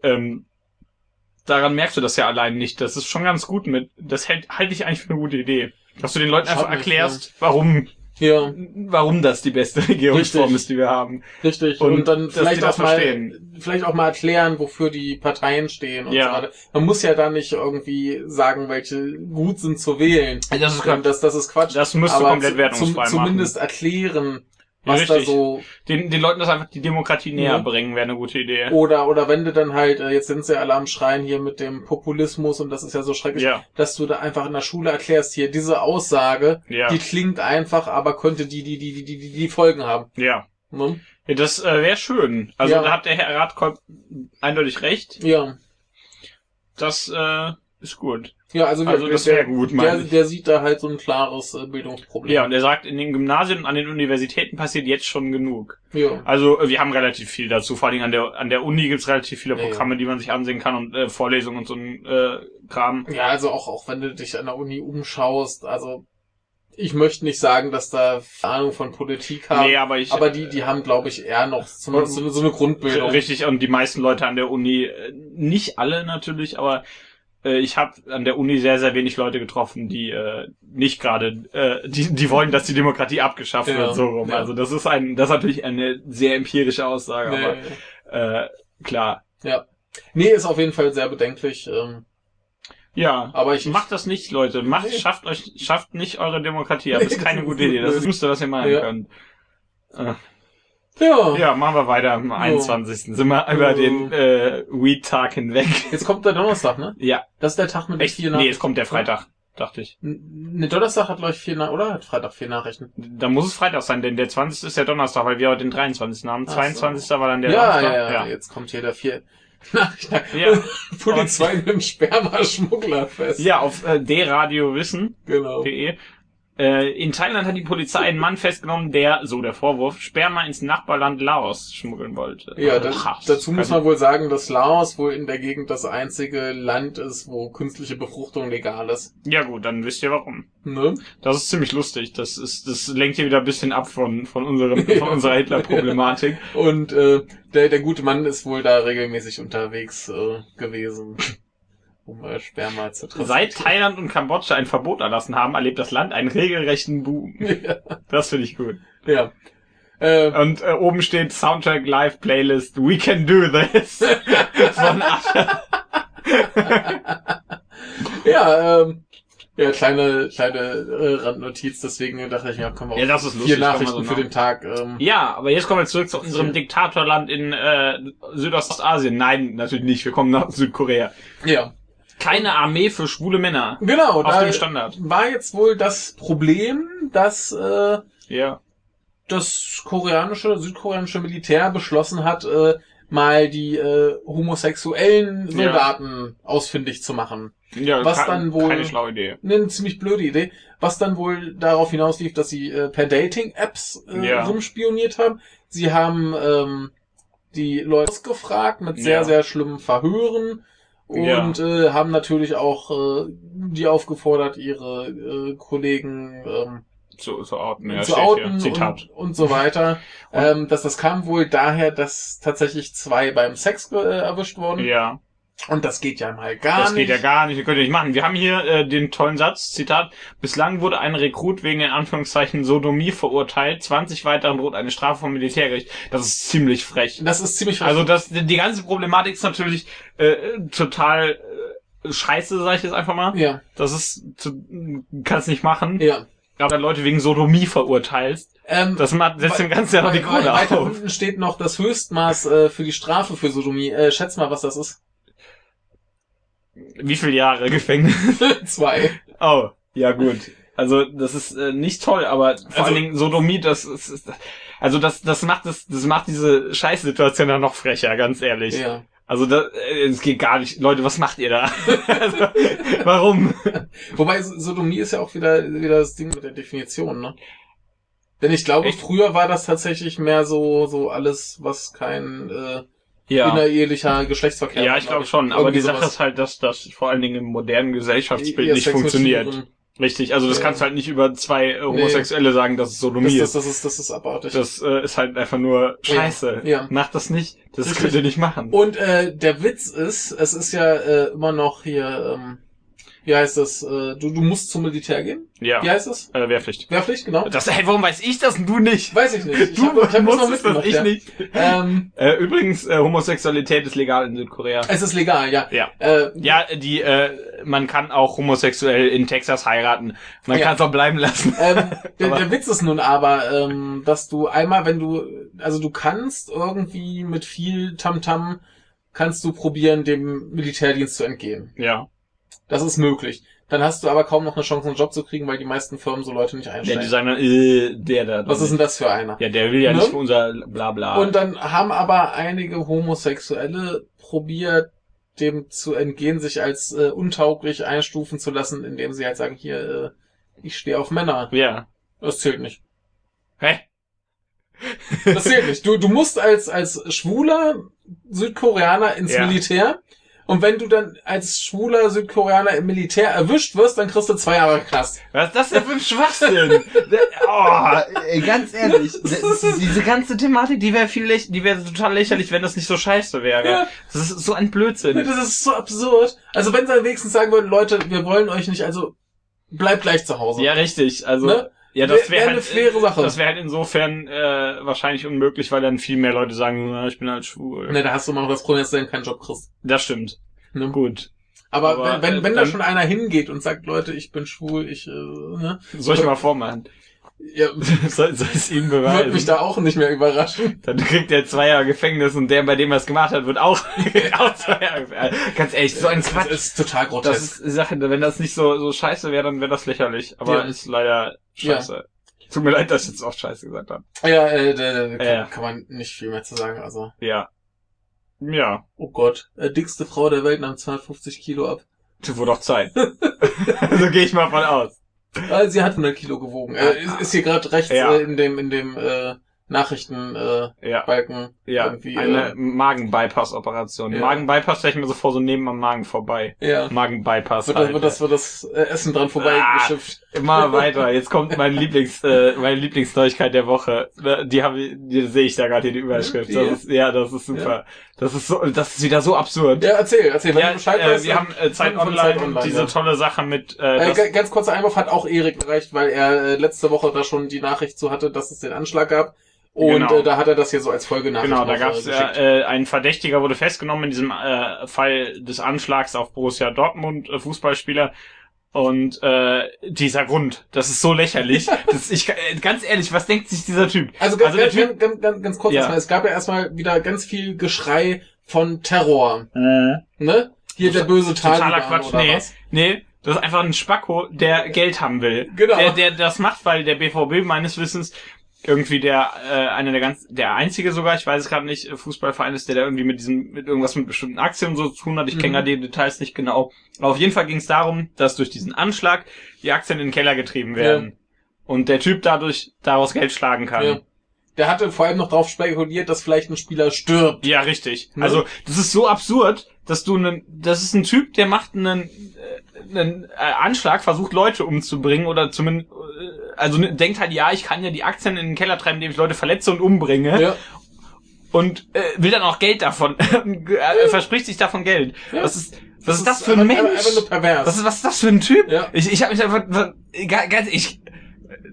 ähm, daran merkst du das ja allein nicht. Das ist schon ganz gut mit, das hält, halte ich eigentlich für eine gute Idee. Dass du den Leuten Schaut einfach erklärst, warum ja, warum das die beste Regierungsform Richtig. ist, die wir haben. richtig. Und Und, dann vielleicht auch mal, verstehen. vielleicht auch mal erklären, wofür die Parteien stehen und Ja. so weiter. Man muss ja da nicht irgendwie sagen, welche gut sind zu wählen. Das ist, Das, das ist Quatsch. das müsste komplett wertungsfrei zum, machen. Zumindest erklären, Ja, was da richtig. so Den, den Leuten das einfach die Demokratie näher Ja. bringen, wäre eine gute Idee. Oder, oder wenn du dann halt, äh, jetzt sind sie alle am Schreien hier mit dem Populismus und das ist ja so schrecklich, Ja, dass du da einfach in der Schule erklärst, hier diese Aussage, ja, die klingt einfach, aber könnte die, die, die, die, die, die, Folgen haben. ja. Ne? ja das äh, wäre schön. Also Ja. da hat der Herr Radkolb eindeutig recht. Ja, Das äh, ist gut. Ja, also, Also der, das wär der- gut, der, der sieht da halt so ein klares äh, Bildungsproblem. Ja, und er sagt, in den Gymnasien und an den Universitäten passiert jetzt schon genug. ja. Also äh, wir haben relativ viel dazu. Vor allen Dingen an der an der Uni gibt's relativ viele Ja, ja. Programme, die man sich ansehen kann und äh, Vorlesungen und so ein äh, Kram. Ja, also auch, auch wenn du dich an der Uni umschaust, also ich möchte nicht sagen, dass da Ahnung von Politik haben, nee, aber ich aber die, die haben, glaube ich, eher noch zumindest so, eine- so eine Grundbildung. Richtig, und die meisten Leute an der Uni, äh, nicht alle natürlich, aber äh, ich habe an der Uni sehr, sehr wenig Leute getroffen, die äh, nicht gerade, äh, die, die wollen, dass die Demokratie abgeschafft Ja, wird, so rum. ja. Also das ist ein, das ist natürlich eine sehr empirische Aussage, Nee, aber äh, klar. ja. Nee, ist auf jeden Fall sehr bedenklich. Ähm, Ja, aber ich, macht das nicht, Leute. Macht, Nee. schafft euch, schafft nicht eure Demokratie ab. Nee, Das ist keine gute Idee. Das ist das Dümmste, was ihr machen Ja. könnt. Äh, ja. ja, machen wir weiter am 21. Sind wir über Ja. den äh, Weed-Tag hinweg. Jetzt kommt der Donnerstag, ne? Ja, Das ist der Tag mit echt? vier Nee, Nachrichten. es kommt der Freitag, dachte ich. Ne, Donnerstag hat, glaube ich, vier Nachrichten, oder? Hat Freitag vier Nachrichten? Da muss es Freitag sein, denn der 20. ist der Donnerstag, weil wir heute den 23. haben. Ach so. 22. war dann der ja, Donnerstag. ja, ja, Jetzt kommt hier der vier Nachrichten. Ja. Polizei nimmt Sperma-Schmuggler fest. Ja, auf äh, dradiowissen.de. Genau. Äh, in Thailand hat die Polizei einen Mann festgenommen, der, so der Vorwurf, Sperma ins Nachbarland Laos schmuggeln wollte. Ja, das, Krass. dazu muss Kann- man wohl sagen, dass Laos wohl in der Gegend das einzige Land ist, wo künstliche Befruchtung legal ist. Ja gut, dann wisst ihr warum. Ne? Das ist ziemlich lustig. Das ist, das lenkt hier wieder ein bisschen ab von, von unserem, von unserer Hitler-Problematik. Und äh, der, der gute Mann ist wohl da regelmäßig unterwegs äh, gewesen, um äh, Sperma zu Seit transportieren. Thailand und Kambodscha ein Verbot erlassen haben, erlebt das Land einen regelrechten Boom. ja. Das finde ich gut. ja. Äh, Und äh, oben steht Soundtrack Live Playlist We Can Do This von Asche. ja, ähm, ja, kleine, kleine äh, Randnotiz, deswegen dachte ich mir, komm wir Ja, auf das ist vier lustig, Nachrichten so für den Tag. Ähm, Ja, aber jetzt kommen wir zurück zu unserem Ja. Diktatorland in äh, Südostasien. Nein, natürlich nicht. Wir kommen nach Südkorea. ja. Keine Armee für schwule Männer. Genau, Auf dem Standard. war jetzt wohl das Problem, dass äh, Ja. das koreanische, südkoreanische Militär beschlossen hat, äh, mal die äh, homosexuellen Ja. Soldaten ausfindig zu machen. ja Was ke- dann wohl- Keine schlaue Idee. Eine ziemlich blöde Idee, was dann wohl darauf hinauslief, dass sie äh, per Dating-Apps äh, Ja. rumspioniert haben. Sie haben ähm, die Leute ausgefragt mit sehr, Ja. sehr schlimmen Verhören und äh, haben natürlich auch äh, die aufgefordert, ihre äh, Kollegen ähm, Zu, zu outen. Ja, zu outen. Zitat. und, und so weiter. ähm, dass das kam wohl daher, dass tatsächlich zwei beim Sex äh, erwischt wurden. Ja. Und das geht ja mal gar Das nicht. geht ja gar nicht, wir können nicht machen. Wir haben hier äh, den tollen Satz, Zitat, bislang wurde ein Rekrut wegen in Anführungszeichen Sodomie verurteilt, 20 weiteren droht eine Strafe vom Militärgericht. Das ist ziemlich frech. Das ist ziemlich Also das, die ganze Problematik ist natürlich äh, total äh, scheiße, sag ich jetzt einfach mal. ja, Das ist, zu, kannst nicht machen. ja. Aber Leute wegen Sodomie verurteilst, Ähm, das macht, setzt dem Ganzen ja noch die Krone Weiter auf. unten steht noch das Höchstmaß äh, für die Strafe für Sodomie. Äh, schätz mal, was das ist. Wie viele Jahre Gefängnis? Zwei. Oh, ja gut. Also das ist äh, nicht toll, aber vor Also- allen Dingen Sodomie, das ist, ist also das das macht das das macht diese Scheißsituation dann noch frecher, ganz ehrlich. Ja. Also da, äh, es geht gar nicht. Leute, was macht ihr da? also, warum? Wobei So- Sodomie ist ja auch wieder, wieder das Ding mit der Definition, ne? Denn ich glaube, Echt? früher war das tatsächlich mehr so, so alles, was kein äh, Ja. innerehelicher Geschlechtsverkehr Ja, ich glaube schon, aber die Sache sowas. ist halt, dass das vor allen Dingen im modernen Gesellschaftsbild Ja, nicht funktioniert. Richtig, also das Ja. kannst du halt nicht über zwei äh, Homosexuelle sagen, dass es Sodomie Das, das, ist. das ist, das ist abartig. Das äh, ist halt einfach nur Scheiße. Ja. Macht das nicht. Das Richtig. könnt ihr nicht machen. Und äh, der Witz ist, es ist ja äh, immer noch hier, ähm, wie heißt das, äh, du, du musst zum Militär gehen? ja. Wie heißt das? Äh, Wehrpflicht. Wehrpflicht, genau. Das, hey, warum weiß ich das und du nicht? Weiß ich nicht. Ich Du hab, ich hab das noch das, mitgemacht, ich ja. nicht. Ähm, Äh, übrigens, äh, Homosexualität ist legal in Südkorea. es ist legal, ja. Ja. Äh, Ja, die, äh, man kann auch homosexuell in Texas heiraten. Man Ja. kann es auch bleiben lassen. ähm, der, der Witz ist nun aber, ähm, dass du einmal, wenn du, also du kannst irgendwie mit viel Tamtam, kannst du probieren, dem Militärdienst zu entgehen. Ja. Das ist möglich. Dann hast du aber kaum noch eine Chance, einen Job zu kriegen, weil die meisten Firmen so Leute nicht einstellen. die sagen dann, äh, der da. Was ist denn das für einer? Ja, der will ja Ne? nicht für unser Blabla. Und dann haben aber einige Homosexuelle probiert, dem zu entgehen, sich als äh, untauglich einstufen zu lassen, indem sie halt sagen, hier, äh, ich stehe auf Männer. Ja. Das zählt nicht. Hä? Das zählt nicht. Du, du musst als, als schwuler Südkoreaner ins Ja. Militär. Und wenn du dann als schwuler Südkoreaner im Militär erwischt wirst, dann kriegst du zwei Jahre Knast. Was ist das denn für ein Schwachsinn? oh, ey, ganz ehrlich, diese ganze Thematik, die wäre viel die wäre total lächerlich, wenn das nicht so scheiße wäre. Ja. Das ist so ein Blödsinn. Das ist so absurd. Also wenn sie dann wenigstens sagen würden, Leute, wir wollen euch nicht, also bleibt gleich zu Hause. Ja, richtig. Also, Ne? Ja, das Wär- wäre wär halt, eine faire Sache. Das wäre halt insofern äh, wahrscheinlich unmöglich, weil dann viel mehr Leute sagen, na, ich bin halt schwul. Ne, da hast du immer noch das Problem, dass du dann keinen Job kriegst. Das stimmt. Ne? Gut. Aber, Aber, wenn, wenn, äh, wenn da schon einer hingeht und sagt, Leute, ich bin schwul, ich, äh, ne? Soll ich mal vormachen? Ja, soll, soll es ihm würde mich beweisen? da auch nicht mehr überraschen. Dann kriegt er zwei Jahre Gefängnis und der, bei dem er es gemacht hat, wird auch, auch zwei Jahre Gefängnis. Ganz ehrlich, so ein Das Quatsch. ist total Das grotesk. ist die Sache, wenn das nicht so, so scheiße wäre, dann wäre das lächerlich. Aber Ja. ist leider scheiße. Tut mir leid, dass ich jetzt auch scheiße gesagt habe. ja, äh, da, da kann, Ja. kann man nicht viel mehr zu sagen. Also, Ja. Ja. oh Gott, äh, dickste Frau der Welt nahm 250 Kilo ab. Das wurde doch Zeit. so gehe ich mal von aus. Äh, sie hat 100 Kilo gewogen. Äh, ist, ist hier gerade rechts Ja. äh, in dem in dem äh, Nachrichten äh, Ja. Balken Ja, irgendwie. eine äh, Magen-Bypass-Operation. Ja. Magen-Bypass stelle ich mir so vor, so neben am Magen vorbei. ja. Magen-Bypass. Wird halt. wird das, wird das äh, Essen dran vorbeigeschifft. Immer weiter. Jetzt kommt mein Lieblings, äh, meine Lieblingsneuigkeit der Woche. Ne, Die habe ich, die sehe ich da gerade hier die Überschrift. Das ist, ja, das ist super. Das ist so, das ist wieder so absurd. Ja, erzähl, erzähl, wenn Ja, du Bescheid äh, weißt. wir haben äh, Zeit von Online, Zeit und Online, diese ja. tolle Sache mit, äh, Äh, ganz kurzer Einwurf hat auch Erik gereicht, weil er äh, letzte Woche da schon die Nachricht zu hatte, dass es den Anschlag gab. Und Genau. äh, da hat er das hier so als Folgenachricht Genau, da gab es äh, ja, geschickt. äh, ein Verdächtiger wurde festgenommen in diesem äh, Fall des Anschlags auf Borussia Dortmund, äh, Fußballspieler. Und äh, dieser Grund, das ist so lächerlich. das, ich, äh, ganz ehrlich, was denkt sich dieser Typ? Also, ganz, also ganz, Typ- ganz, ganz, ganz kurz Ja. erstmal, es gab ja erstmal wieder ganz viel Geschrei von Terror. Ne? Hier der böse Totaler Taliban Quatsch. oder Nee, was? nee, das ist einfach ein Spacko, der Geld haben will. Genau. Der, der das macht, weil der BVB meines Wissens irgendwie der äh, einer der ganz der einzige sogar, ich weiß es gerade nicht, äh, Fußballverein ist, der da irgendwie mit diesem mit irgendwas mit bestimmten Aktien so zu tun hat. Ich Mhm. kenne ja die Details nicht genau. Aber auf jeden Fall ging es darum, dass durch diesen Anschlag die Aktien in den Keller getrieben werden und der Typ dadurch daraus Geld schlagen kann. Ja. Der hatte vor allem noch drauf spekuliert, dass vielleicht ein Spieler stirbt. Ja, richtig. Ne? Also, das ist so absurd, dass du einen, das ist ein Typ, der macht einen, äh, einen äh, Anschlag, versucht Leute umzubringen oder zumindest, äh, also ne, denkt halt, ja, ich kann ja die Aktien in den Keller treiben, indem ich Leute verletze und umbringe Ja. und äh, will dann auch Geld davon, äh, verspricht sich davon Geld. Ja. Was ist, was ist das für ein Mensch? Was ist, was ist das für ein Typ? Ja. Ich, ich habe mich einfach, ganz, ich,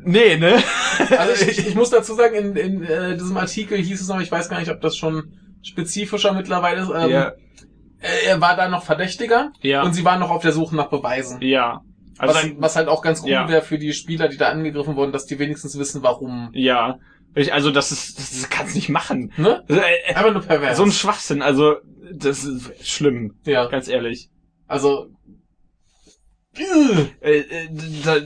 nee, ne? Also ich, ich muss dazu sagen, in, in äh, diesem Artikel hieß es noch, ich weiß gar nicht, ob das schon spezifischer mittlerweile ist, ähm, ja, äh, er war da noch Verdächtiger ja, und sie waren noch auf der Suche nach Beweisen. ja. Also was, ein, was halt auch ganz gut Ja. wäre für die Spieler, die da angegriffen wurden, dass die wenigstens wissen, warum. ja. Ich, also das ist, das, kannst nicht machen. Ne? Das ist, äh, Einfach nur pervers. So ein Schwachsinn, also das ist schlimm, ja, ganz ehrlich. also Äh, äh, da,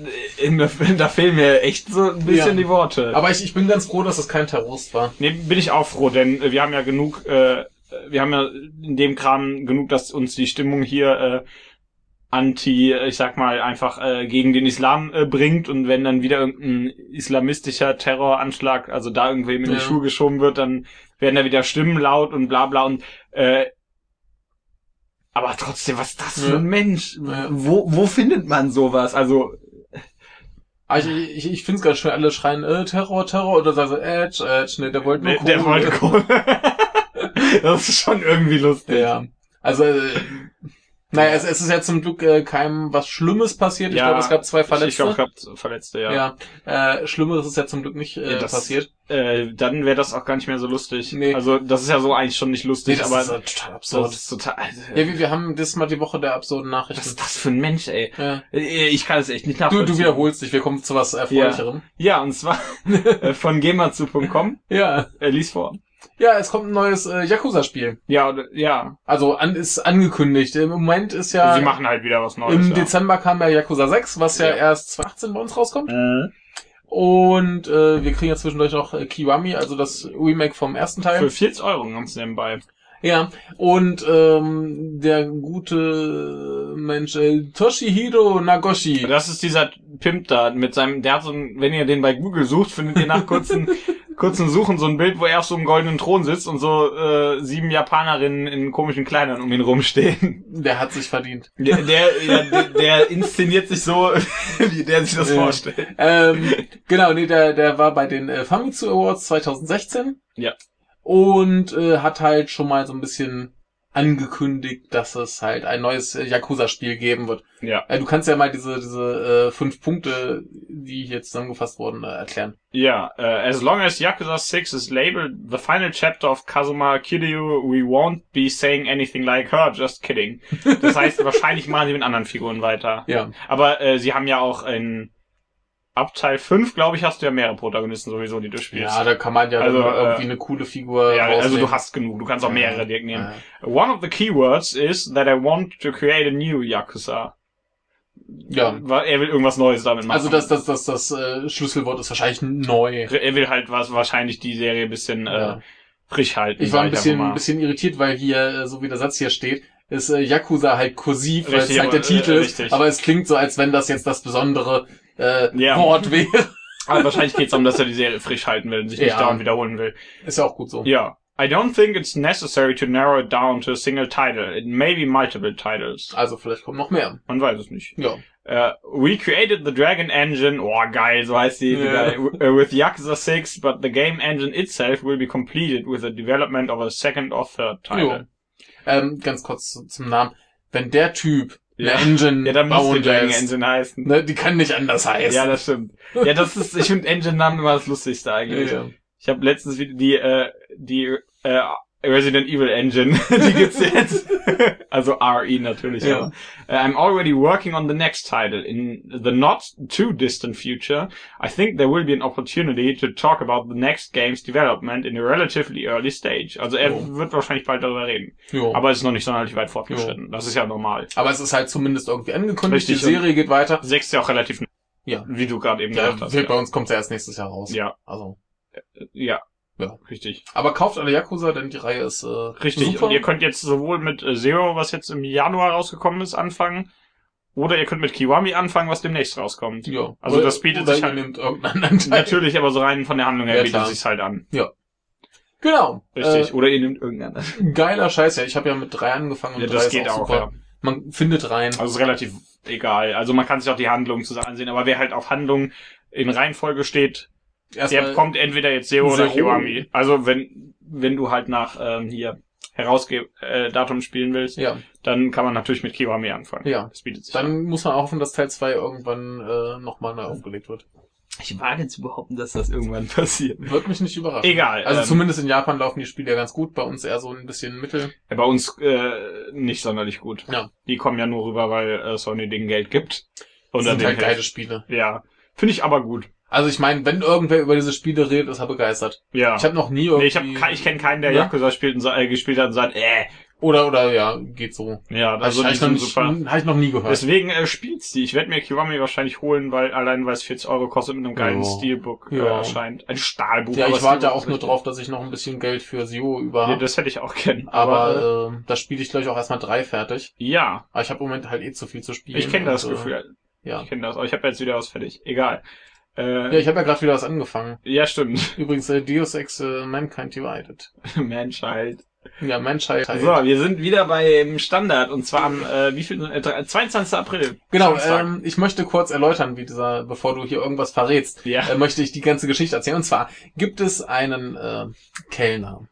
da fehlen mir echt so ein bisschen Ja. die Worte. aber ich, ich bin ganz froh, dass es kein Terrorist war. nee, bin ich auch froh, denn äh, wir haben ja genug, äh, wir haben ja in dem Kram genug, dass uns die Stimmung hier äh, anti, äh, ich sag mal, einfach äh, gegen den Islam äh, bringt und wenn dann wieder irgendein islamistischer Terroranschlag, also da irgendwem in die Ja. Schuhe geschoben wird, dann werden da wieder Stimmen laut und bla bla und äh, aber trotzdem, was ist das für ein Mensch? Ja. Wo, wo findet man sowas? Also, Aber ich, ich, ich finde es ganz schön, alle schreien, äh, Terror, Terror, oder sagen so, Edge, Edge, ne, der wollte nur der, der Kohle. wollte Kohle. das ist schon irgendwie lustig. Ja. Also, äh, naja, es, es ist ja zum Glück äh, keinem was Schlimmes passiert. Ich Ja, glaube, es gab zwei Ich glaube, Verletzte. es gab Verletzte, ja. ja. Äh, Schlimmeres ist ja zum Glück nicht äh, Ja, das- passiert. Äh, dann wäre das auch gar nicht mehr so lustig. Nee. Also, das ist ja so eigentlich schon nicht lustig, das aber ist äh, total absurd. das ist total. Also, ja, wir, wir haben das mal die Woche der absurden was Nachrichten. ist das für ein Mensch, ey? Ja. Äh, Ich kann es echt nicht Du, nachvollziehen. du wiederholst dich, wir kommen zu was Erfreulicherem. Ja, und zwar äh, von gamerzu.com. Ja. Äh, lies vor. Ja, es kommt ein neues äh, Yakuza-Spiel. Ja, oder, ja. Also an, ist angekündigt. Im Moment ist ja. Sie machen halt wieder was Neues. Im ja. Dezember kam ja Yakuza 6, was ja, Ja. erst 2018 bei uns rauskommt. Mhm. Und äh, wir kriegen ja zwischendurch noch äh, Kiwami, also das Remake vom ersten Teil. Für 40 Euro ganz nebenbei. Ja, und ähm, der gute Mensch äh, Toshihiro Nagoshi. Das ist dieser Pimp da mit seinem, der hat so ein, wenn ihr den bei Google sucht, findet ihr nach kurzen, kurzen Suchen so ein Bild, wo er auf so einem goldenen Thron sitzt und so äh, sieben Japanerinnen in komischen Kleidern um ihn rumstehen. Der hat sich verdient. Der, der, der, der inszeniert sich so, wie der sich das Ja. vorstellt. ähm, genau, nee, der, der war bei den äh, Famitsu Awards 2016. Ja. Und äh, hat halt schon mal so ein bisschen angekündigt, dass es halt ein neues äh, Yakuza-Spiel geben wird. Ja. Äh, du kannst ja mal diese, diese äh, fünf Punkte, die hier zusammengefasst wurden, äh, erklären. Ja, uh, as long as Yakuza 6 is labeled the final chapter of Kazuma Kiryu, we won't be saying anything like her, just kidding. Das heißt, wahrscheinlich machen sie mit anderen Figuren weiter. Ja. Aber äh, sie haben ja auch in ab Teil 5, glaube ich, hast du ja mehrere Protagonisten sowieso, die du spielst. Ja, da kann man ja Also, dann irgendwie äh, eine coole Figur Ja, also rausnehmen. du hast genug, du kannst auch mehrere direkt nehmen. Ja. One of the keywords is that I want to create a new Yakuza. Ja. Weil Er will irgendwas Neues damit machen. Also das, das, das, das äh, Schlüsselwort ist wahrscheinlich neu. Er will halt was wahrscheinlich die Serie ein bisschen Ja. äh, frisch halten. Ich war ein bisschen, ein bisschen irritiert, weil hier, äh, so wie der Satz hier steht, ist äh, Yakuza halt kursiv, weil es halt der Titel äh, ist. richtig. Aber es klingt so, als wenn das jetzt das besondere äh, Ja. Wort wäre. Aber wahrscheinlich geht es darum, dass er die Serie frisch halten will und sich nicht Ja. dauernd wiederholen will. Ist ja auch gut so. Ja. I don't think it's necessary to narrow it down to a single title. It may be multiple titles. Also vielleicht kommt noch mehr. Man weiß es nicht. Ja. Uh, we created the Dragon Engine, oh geil, so heißt die, die da, uh, with Yakuza 6, but the game engine itself will be completed with the development of a second or third title. Ähm, ganz kurz zu- zum Namen. Wenn der Typ eine Ja. Engine Ja, dann muss bauen die Dragon lässt, Engine heißen. ne, die kann nicht anders heißen. Ja, das stimmt. Ja, das ist, ich finde Engine-Namen immer das Lustigste eigentlich. Ja. Ich habe letztens wieder die, äh, die, äh, Resident Evil Engine, die gibt's jetzt. also RE natürlich. Ja. aber. Uh, I'm already working on the next title. In the not too distant future, I think there will be an opportunity to talk about the next game's development in a relatively early stage. Also er Jo. wird wahrscheinlich bald darüber reden. Jo. Aber es ist noch nicht sonderlich weit fortgeschritten. Das ist ja normal. Aber es ist halt zumindest irgendwie angekündigt. Richtig, Die Serie geht weiter. Sechs ja auch relativ, Ja. wie du gerade eben Ja, gesagt hast. bei uns kommt ja erst nächstes Jahr raus. Ja, Also. ja. Ja. Richtig. Aber kauft alle Yakuza, denn die Reihe ist äh, Richtig. super. Und ihr könnt jetzt sowohl mit äh, Zero, was jetzt im Januar rausgekommen ist, anfangen. Oder ihr könnt mit Kiwami anfangen, was demnächst rauskommt. ja. Also Oder- das bietet sich halt- nimmt irgendeinen Teil. Natürlich, aber so rein von der Handlung her Ja, bietet sich halt an. Genau. Richtig. Oder ihr nehmt irgendeinen. Äh, geiler Scheiß, ja. Ich habe ja mit drei angefangen und Ja, drei das ist geht auch, auch, super. ja. Man findet rein. Also ist relativ egal. Also man kann sich auch die Handlung zusammen ansehen, aber wer halt auf Handlung in Reihenfolge steht, der Erstmal, bekommt entweder jetzt Zero, oder Zero. Kiwami. Also wenn, wenn du halt nach ähm, hier Herausge äh, Datum spielen willst, ja, dann kann man natürlich mit Kiwami anfangen. Ja. Das bietet sich an. dann muss man auch hoffen, dass Teil 2 irgendwann äh, nochmal neu aufgelegt wird. Ich wage zu behaupten, dass das irgendwann passiert. Wird mich nicht überraschen. Egal. Also ähm, zumindest in Japan laufen die Spiele ja ganz gut, bei uns eher so ein bisschen mittel. Bei uns äh, nicht sonderlich gut. Ja. Die kommen ja nur rüber, weil äh, Sony denen Geld gibt. Das Oder sind halt geile. Spiele. Ja. Finde ich aber gut. Also ich meine, wenn irgendwer über diese Spiele redet, ist er begeistert. Ja. Ich habe noch nie irgendwie... nee, ich, hab, ich kenne keinen, der Ne? Yakuza spielt und, äh, gespielt hat und sagt, äh. Oder, oder, ja, geht so. Ja, Also also hab die ich, noch sind nicht, hab ich noch nie gehört. Deswegen äh, spielt's die. Ich werde mir Kiwami wahrscheinlich holen, weil allein weil es 40 Euro kostet mit einem geilen Ja. Steelbook äh, Ja. erscheint. Ein Stahlbuch. ja, aber ich warte auch nur drauf, dass ich noch ein bisschen Geld für Zero über habe. das hätte ich auch gern. aber äh, das spiele ich gleich auch erstmal drei fertig. ja, Aber ich habe im Moment halt eh zu viel zu spielen. ich kenne das und, äh, Gefühl. Ja. Ich kenne das. Aber ich habe jetzt wieder was fertig. Egal. Ja, Äh, ich habe ja gerade wieder was angefangen. ja, stimmt. Übrigens, äh, Deus Ex äh, Mankind Divided. Manchild. Ja, Menschheit. So, wir sind wieder beim Standard und zwar am äh, wie viel äh, 22. April. Genau, ähm, ich möchte kurz erläutern, wie dieser, bevor du hier irgendwas verrätst, ja. äh, möchte ich die ganze Geschichte erzählen. Und zwar gibt es einen äh, Kellner,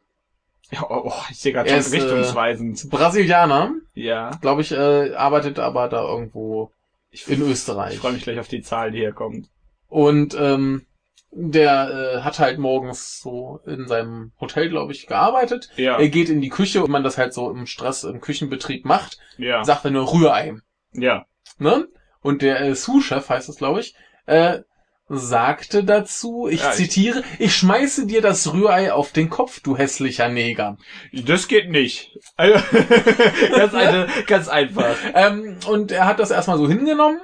ja oh, oh, ich sehe gerade er schon ist, äh, richtungsweisend. Brasilianer, ja. glaube ich, äh, arbeitet aber da irgendwo Ich, in Österreich. ich freue mich gleich auf die Zahl, die hier kommt. Und ähm, der äh, hat halt morgens so in seinem Hotel, glaube ich, gearbeitet. Ja. Er geht in die Küche und man das halt so im Stress, im Küchenbetrieb macht, Ja. sagt er nur Rührei. Ja. Ne? Und der äh, Sous-Chef heißt es, glaube ich, äh, sagte dazu, ich Ja, zitiere, ich schmeiße dir das Rührei auf den Kopf, du hässlicher Neger. Das geht nicht. Also, ganz, eine, ganz einfach. Ähm, und er hat das erstmal so hingenommen,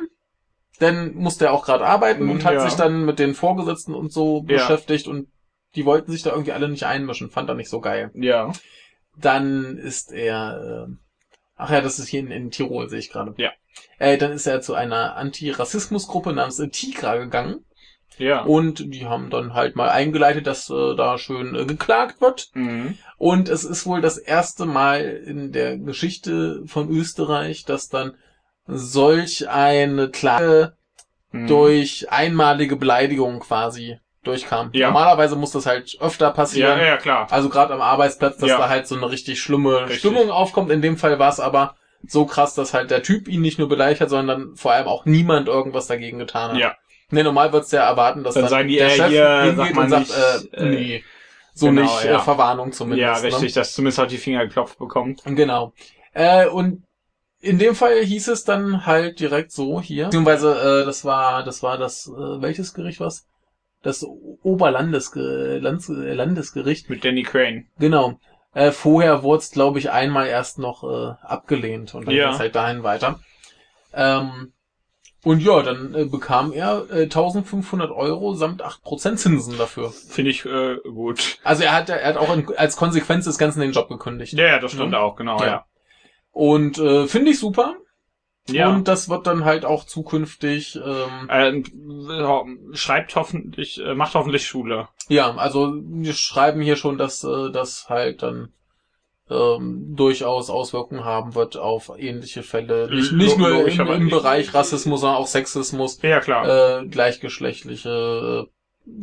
dann musste er auch gerade arbeiten und hat Ja. sich dann mit den Vorgesetzten und so Ja. beschäftigt und die wollten sich da irgendwie alle nicht einmischen, fand er nicht so geil. Ja. dann ist er, äh, ach ja, das ist hier in, in Tirol, sehe ich gerade. Ja. Äh, dann ist er zu einer Anti-Rassismus-Gruppe namens äh, Tigra gegangen. Ja. Und die haben dann halt mal eingeleitet, dass äh, da schön äh, geklagt wird. Mhm. Und es ist wohl das erste Mal in der Geschichte von Österreich, dass dann solch eine Klage Mhm. durch einmalige Beleidigung quasi durchkam. Ja. Normalerweise muss das halt öfter Ja, passieren. ja, klar. Also gerade am Arbeitsplatz, dass Ja. da halt so eine richtig schlimme Richtig. Stimmung aufkommt. In dem Fall war es aber so krass, dass halt der Typ ihn nicht nur beleidigt hat, sondern vor allem auch niemand irgendwas dagegen getan hat. Ja. Ne, normal wird's ja erwarten, dass Dann dann, sagen die, der äh, Chef hier, hingeht sag mal und sagt, äh, äh, nee, so genau, nicht, ja. äh, Verwarnung zumindest. Ja, ne? richtig, dass zumindest halt die Finger geklopft bekommt. Genau. Äh, und in dem Fall hieß es dann halt direkt so hier. Beziehungsweise, äh, das war, das war das, äh, welches Gericht was? Das Oberlandesge Landes Landesgericht. Mit Danny Crane. Genau. Äh, vorher wurde es, glaube ich, einmal erst noch äh, abgelehnt und dann Ja. ging es halt dahin weiter. Ähm, und ja, dann äh, bekam er äh, 1500 Euro samt 8% Zinsen dafür. Finde ich äh, gut. Also er hat, er hat auch in, als Konsequenz des Ganzen den Job gekündigt. Ja, ja, das stimmt Ja. auch, genau, Ja. ja. Und äh, finde ich super. Ja. Und das wird dann halt auch zukünftig, ähm, äh, schreibt hoffentlich, äh, macht hoffentlich Schule. ja, also wir schreiben hier schon, dass äh, das halt dann ähm, durchaus Auswirkungen haben wird auf ähnliche Fälle. Nicht, nicht nur im, im Bereich Rassismus, sondern auch Sexismus, Ja, klar. äh, gleichgeschlechtliche äh,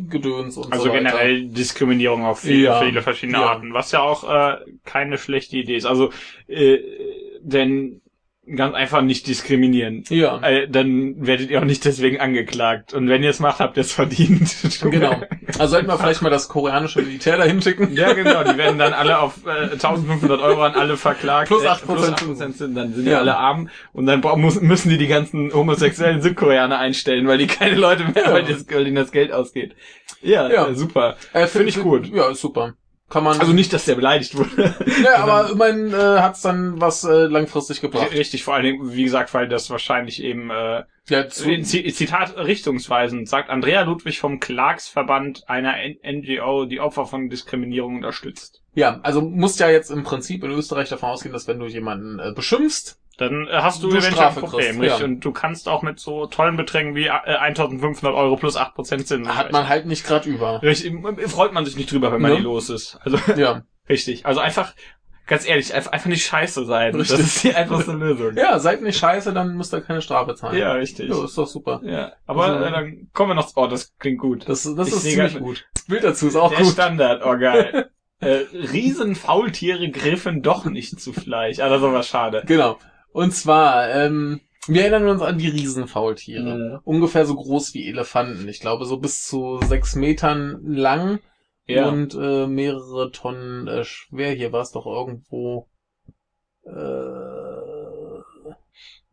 Gedöns und also so weiter. generell Diskriminierung auf viele, Ja. viele verschiedene Ja. Arten, was ja auch äh, keine schlechte Idee ist. Also, äh, denn ganz einfach nicht diskriminieren. Ja, Äh, dann werdet ihr auch nicht deswegen angeklagt. Und wenn ihr es macht, habt ihr es verdient. genau. Also sollten wir vielleicht mal das koreanische Militär dahin schicken. Ja, genau, die werden dann alle auf äh, 1500 Euro an alle verklagt. Plus Äh, 8% plus 8% sind, dann sind die Ja. alle arm und dann müssen die die ganzen homosexuellen Südkoreaner einstellen, weil die keine Leute mehr, Ja. weil, das, weil ihnen das Geld ausgeht. Ja, Ja. Äh, super. Äh, Finde ich gut. Ja, ist super. Kann man. Also nicht, dass der beleidigt wurde. ja, aber immerhin äh, hat's dann was äh, langfristig gebracht. Richtig, vor allen Dingen, wie gesagt, weil das wahrscheinlich eben äh, Ja, zu, Zitat richtungsweisend sagt Andrea Ludwig vom Klagsverband einer NGO, die Opfer von Diskriminierung unterstützt. ja, also musst ja jetzt im Prinzip in Österreich davon ausgehen, dass wenn du jemanden äh, beschimpfst, Dann äh, hast du, Du eventuell Strafe ein Problem, kriegst, richtig? ja. Und du kannst auch mit so tollen Beträgen wie äh, 1500 Euro plus 8% Zinsen. hat man halt nicht gerade über. Richtig, freut man sich nicht drüber, wenn man die los ist. Also, Ja. richtig. Also einfach, ganz ehrlich, einfach, nicht scheiße sein. Richtig. Das ist die einfachste Lösung. Ja, seid nicht scheiße, dann müsst ihr keine Strafe zahlen. Ja, richtig. Ja, ist doch super. Ja, aber Also- äh, dann kommen wir noch, oh, das klingt gut. Das, das Ich ist ziemlich gut. Das Bild dazu ist auch Der gut. Standard, oh geil. äh, Riesenfaultiere griffen doch nicht zu Fleisch. Ah, das ist aber schade. Genau. Und zwar, ähm, wir erinnern uns an die Riesenfaultiere. Mhm. Ungefähr so groß wie Elefanten. Ich glaube, so bis zu sechs Metern lang Ja. und äh, mehrere Tonnen äh, schwer. Hier war es doch irgendwo. Äh,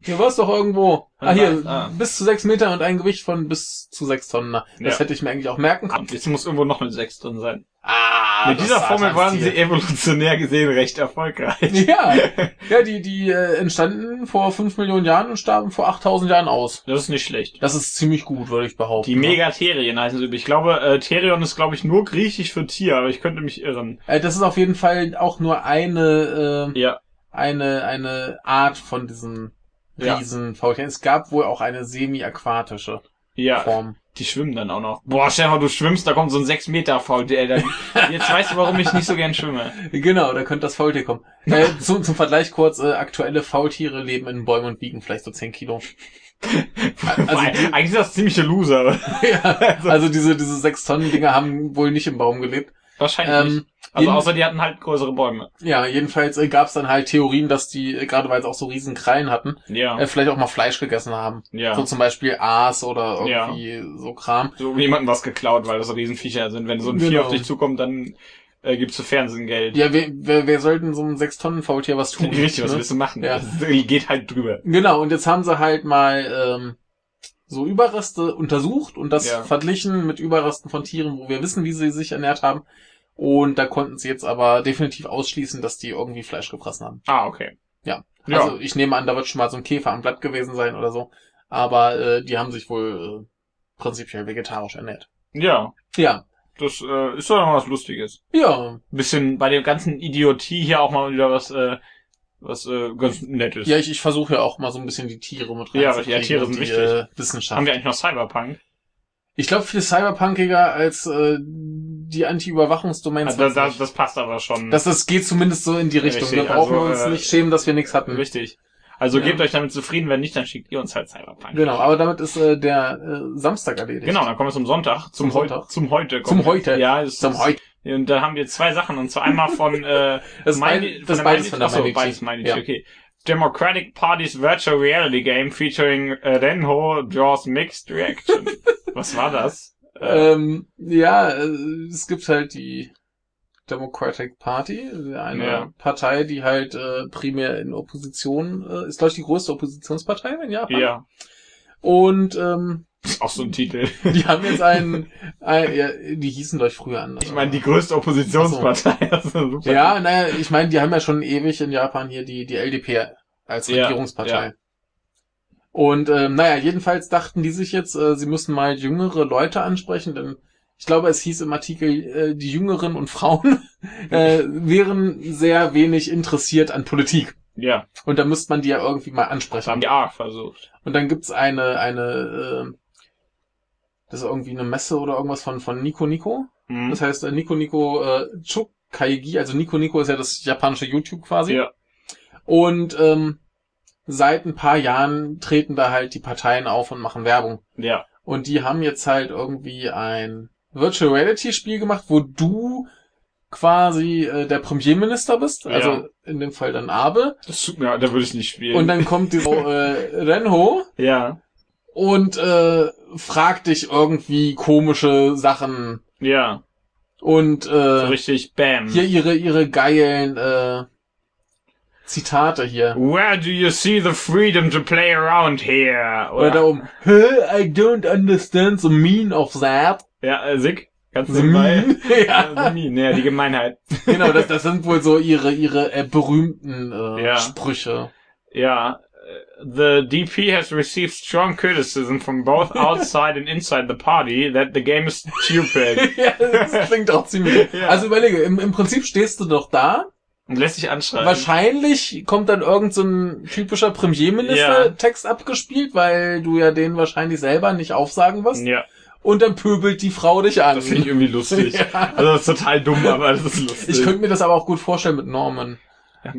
hier war es doch irgendwo. Ah, hier, Ah. bis zu sechs Meter und ein Gewicht von bis zu sechs Tonnen. Das Ja. hätte ich mir eigentlich auch merken können. Jetzt muss irgendwo noch eine 6 drin sein. Ah, Mit dieser Formel waren sie evolutionär gesehen recht erfolgreich. Ja, ja, die, die äh, entstanden vor fünf Millionen Jahren und starben vor 8000 Jahren aus. Das ist nicht schlecht. Das ist ziemlich gut, würde ich behaupten. Die Megaterien heißen sie. Ich glaube, äh, Therion ist, glaube ich, nur griechisch für Tier, aber ich könnte mich irren. Äh, das ist auf jeden Fall auch nur eine, äh, Ja. eine, eine Art von diesen Ja. Riesenfaultieren. Es gab wohl auch eine semi-aquatische Ja, Form. die schwimmen dann auch noch. Boah, mal, du schwimmst, da kommt so ein 6 Meter Faultier. Dann, jetzt weißt du, warum ich nicht so gern schwimme. Genau, da könnte das Faultier kommen. Äh, zum, zum Vergleich kurz, äh, aktuelle Faultiere leben in Bäumen und wiegen vielleicht so 10 Kilo. Also, eigentlich ist das ziemliche Loser. ja, also diese, diese 6 Tonnen Dinger haben wohl nicht im Baum gelebt. Wahrscheinlich nicht. Also jeden- außer die hatten halt größere Bäume. Ja, jedenfalls äh, gab es dann halt Theorien, dass die, äh, gerade weil sie auch so riesen Krallen hatten, Ja. äh, vielleicht auch mal Fleisch gegessen haben. ja. So zum Beispiel Aas oder irgendwie so Kram. so jemandem was geklaut, weil das so Riesenviecher sind. Wenn so ein Vieh Genau. auf dich zukommt, dann äh, gibst du Fernsehgeld. Ja, wer, wer, wer soll denn so einem 6-Tonnen-Faultier was tun? Richtig, was ne? willst du machen? Ja. Das geht halt drüber. Genau, und jetzt haben sie halt mal ähm, so Überreste untersucht und das Ja. verglichen mit Überresten von Tieren, wo wir wissen, wie sie sich ernährt haben. Und da konnten sie jetzt aber definitiv ausschließen, dass die irgendwie Fleisch gefressen haben. Ah, okay. Ja. Ja. Also ich nehme an, da wird schon mal so ein Käfer am Blatt gewesen sein oder so. Aber äh, die haben sich wohl äh, prinzipiell vegetarisch ernährt. Ja. Ja. Das äh, ist doch noch was Lustiges. Ja. Bisschen bei dem ganzen Idiotie hier auch mal wieder was, äh, was äh, ganz Nettes. Ja, ich, ich versuche ja auch mal so ein bisschen die Tiere mit Ja, reinzukriegen ja, Tiere sind die wichtig. äh, Wissenschaft. Haben wir eigentlich noch Cyberpunk? Ich glaube, viel cyberpunkiger als äh, die Anti-Überwachungsdomains. Also, das, das passt aber schon. das, das geht zumindest so in die Richtung. Richtig, wir brauchen also, uns äh, nicht schämen, dass wir nichts hatten. Richtig. Also Ja. gebt euch damit zufrieden, wenn nicht, dann schickt ihr uns halt Cyberpunk. Genau, aber damit ist äh, der äh, Samstag erledigt. Genau, dann kommen wir zum Sonntag. Zum, Zum Heu- Sonntag. Zum heute. Zum Heute. Ja, es Zum ist, heute. Und da haben wir zwei Sachen. Und zwar einmal von, äh, Das ist beid- das der beides von der Achso, beides meine Ja. okay. Democratic Party's Virtual Reality Game featuring äh, Renho draws mixed reaction. Was war das? Äh, Ähm, ja, äh, es gibt halt die Democratic Party, eine Ja. Partei, die halt äh, primär in Opposition äh, ist, glaube ich, die größte Oppositionspartei in Japan. ja, Und ähm, ist auch so ein Titel. die haben jetzt einen, ein, ja, die hießen ich früher anders. Ich meine, die größte Oppositionspartei. Super. Ja, naja, ich meine, die haben ja schon ewig in Japan hier die, die LDP als Ja, Regierungspartei. ja. Und ähm, naja, jedenfalls dachten die sich jetzt, äh, sie müssen mal jüngere Leute ansprechen, denn ich glaube, es hieß im Artikel, äh, die Jüngeren und Frauen äh, wären sehr wenig interessiert an Politik. Ja, Und da müsste man die ja irgendwie mal das haben ansprechen. die auch versucht. Und dann gibt's eine, eine, äh, das ist irgendwie eine Messe oder irgendwas von, von Nico Nico. Mhm. Das heißt, äh, Nico Nico äh, Chukaigi, also Nico Nico ist ja das japanische YouTube quasi. Ja. Und ähm, seit ein paar Jahren treten da halt die Parteien auf und machen Werbung. Ja. Und die haben jetzt halt irgendwie ein Virtual Reality Spiel gemacht, wo du quasi äh, der Premierminister bist, also Ja. in dem Fall dann Abe. Das tut mir, da würde ich nicht spielen. Und dann kommt die Frau, äh, Renho ja. und äh, fragt dich irgendwie komische Sachen Ja. und So äh, richtig Bam. hier ihre ihre geilen äh, Zitate hier. Where do you see the freedom to play around here? Oder da oben, "Huh, I don't understand the mean of that. Ja, äh, Sick, ganz The nebenbei. Ja, ja, ja, die Gemeinheit. genau, das, das sind wohl so ihre ihre äh, berühmten äh, Ja. Sprüche. Ja. äh, The DP has received strong criticism from both outside and inside the party that the game is stupid. ja, das klingt auch ziemlich. Ja. Also überlege, im, im Prinzip stehst du doch da. Und lässt sich anschreiben. Wahrscheinlich kommt dann irgend so ein typischer Premierminister-Text abgespielt, weil du ja den wahrscheinlich selber nicht aufsagen wirst. Ja, Und dann pöbelt die Frau dich an. das finde ich irgendwie lustig. Ja. Also das ist total dumm, aber das ist lustig. Ich könnte mir das aber auch gut vorstellen mit Norman.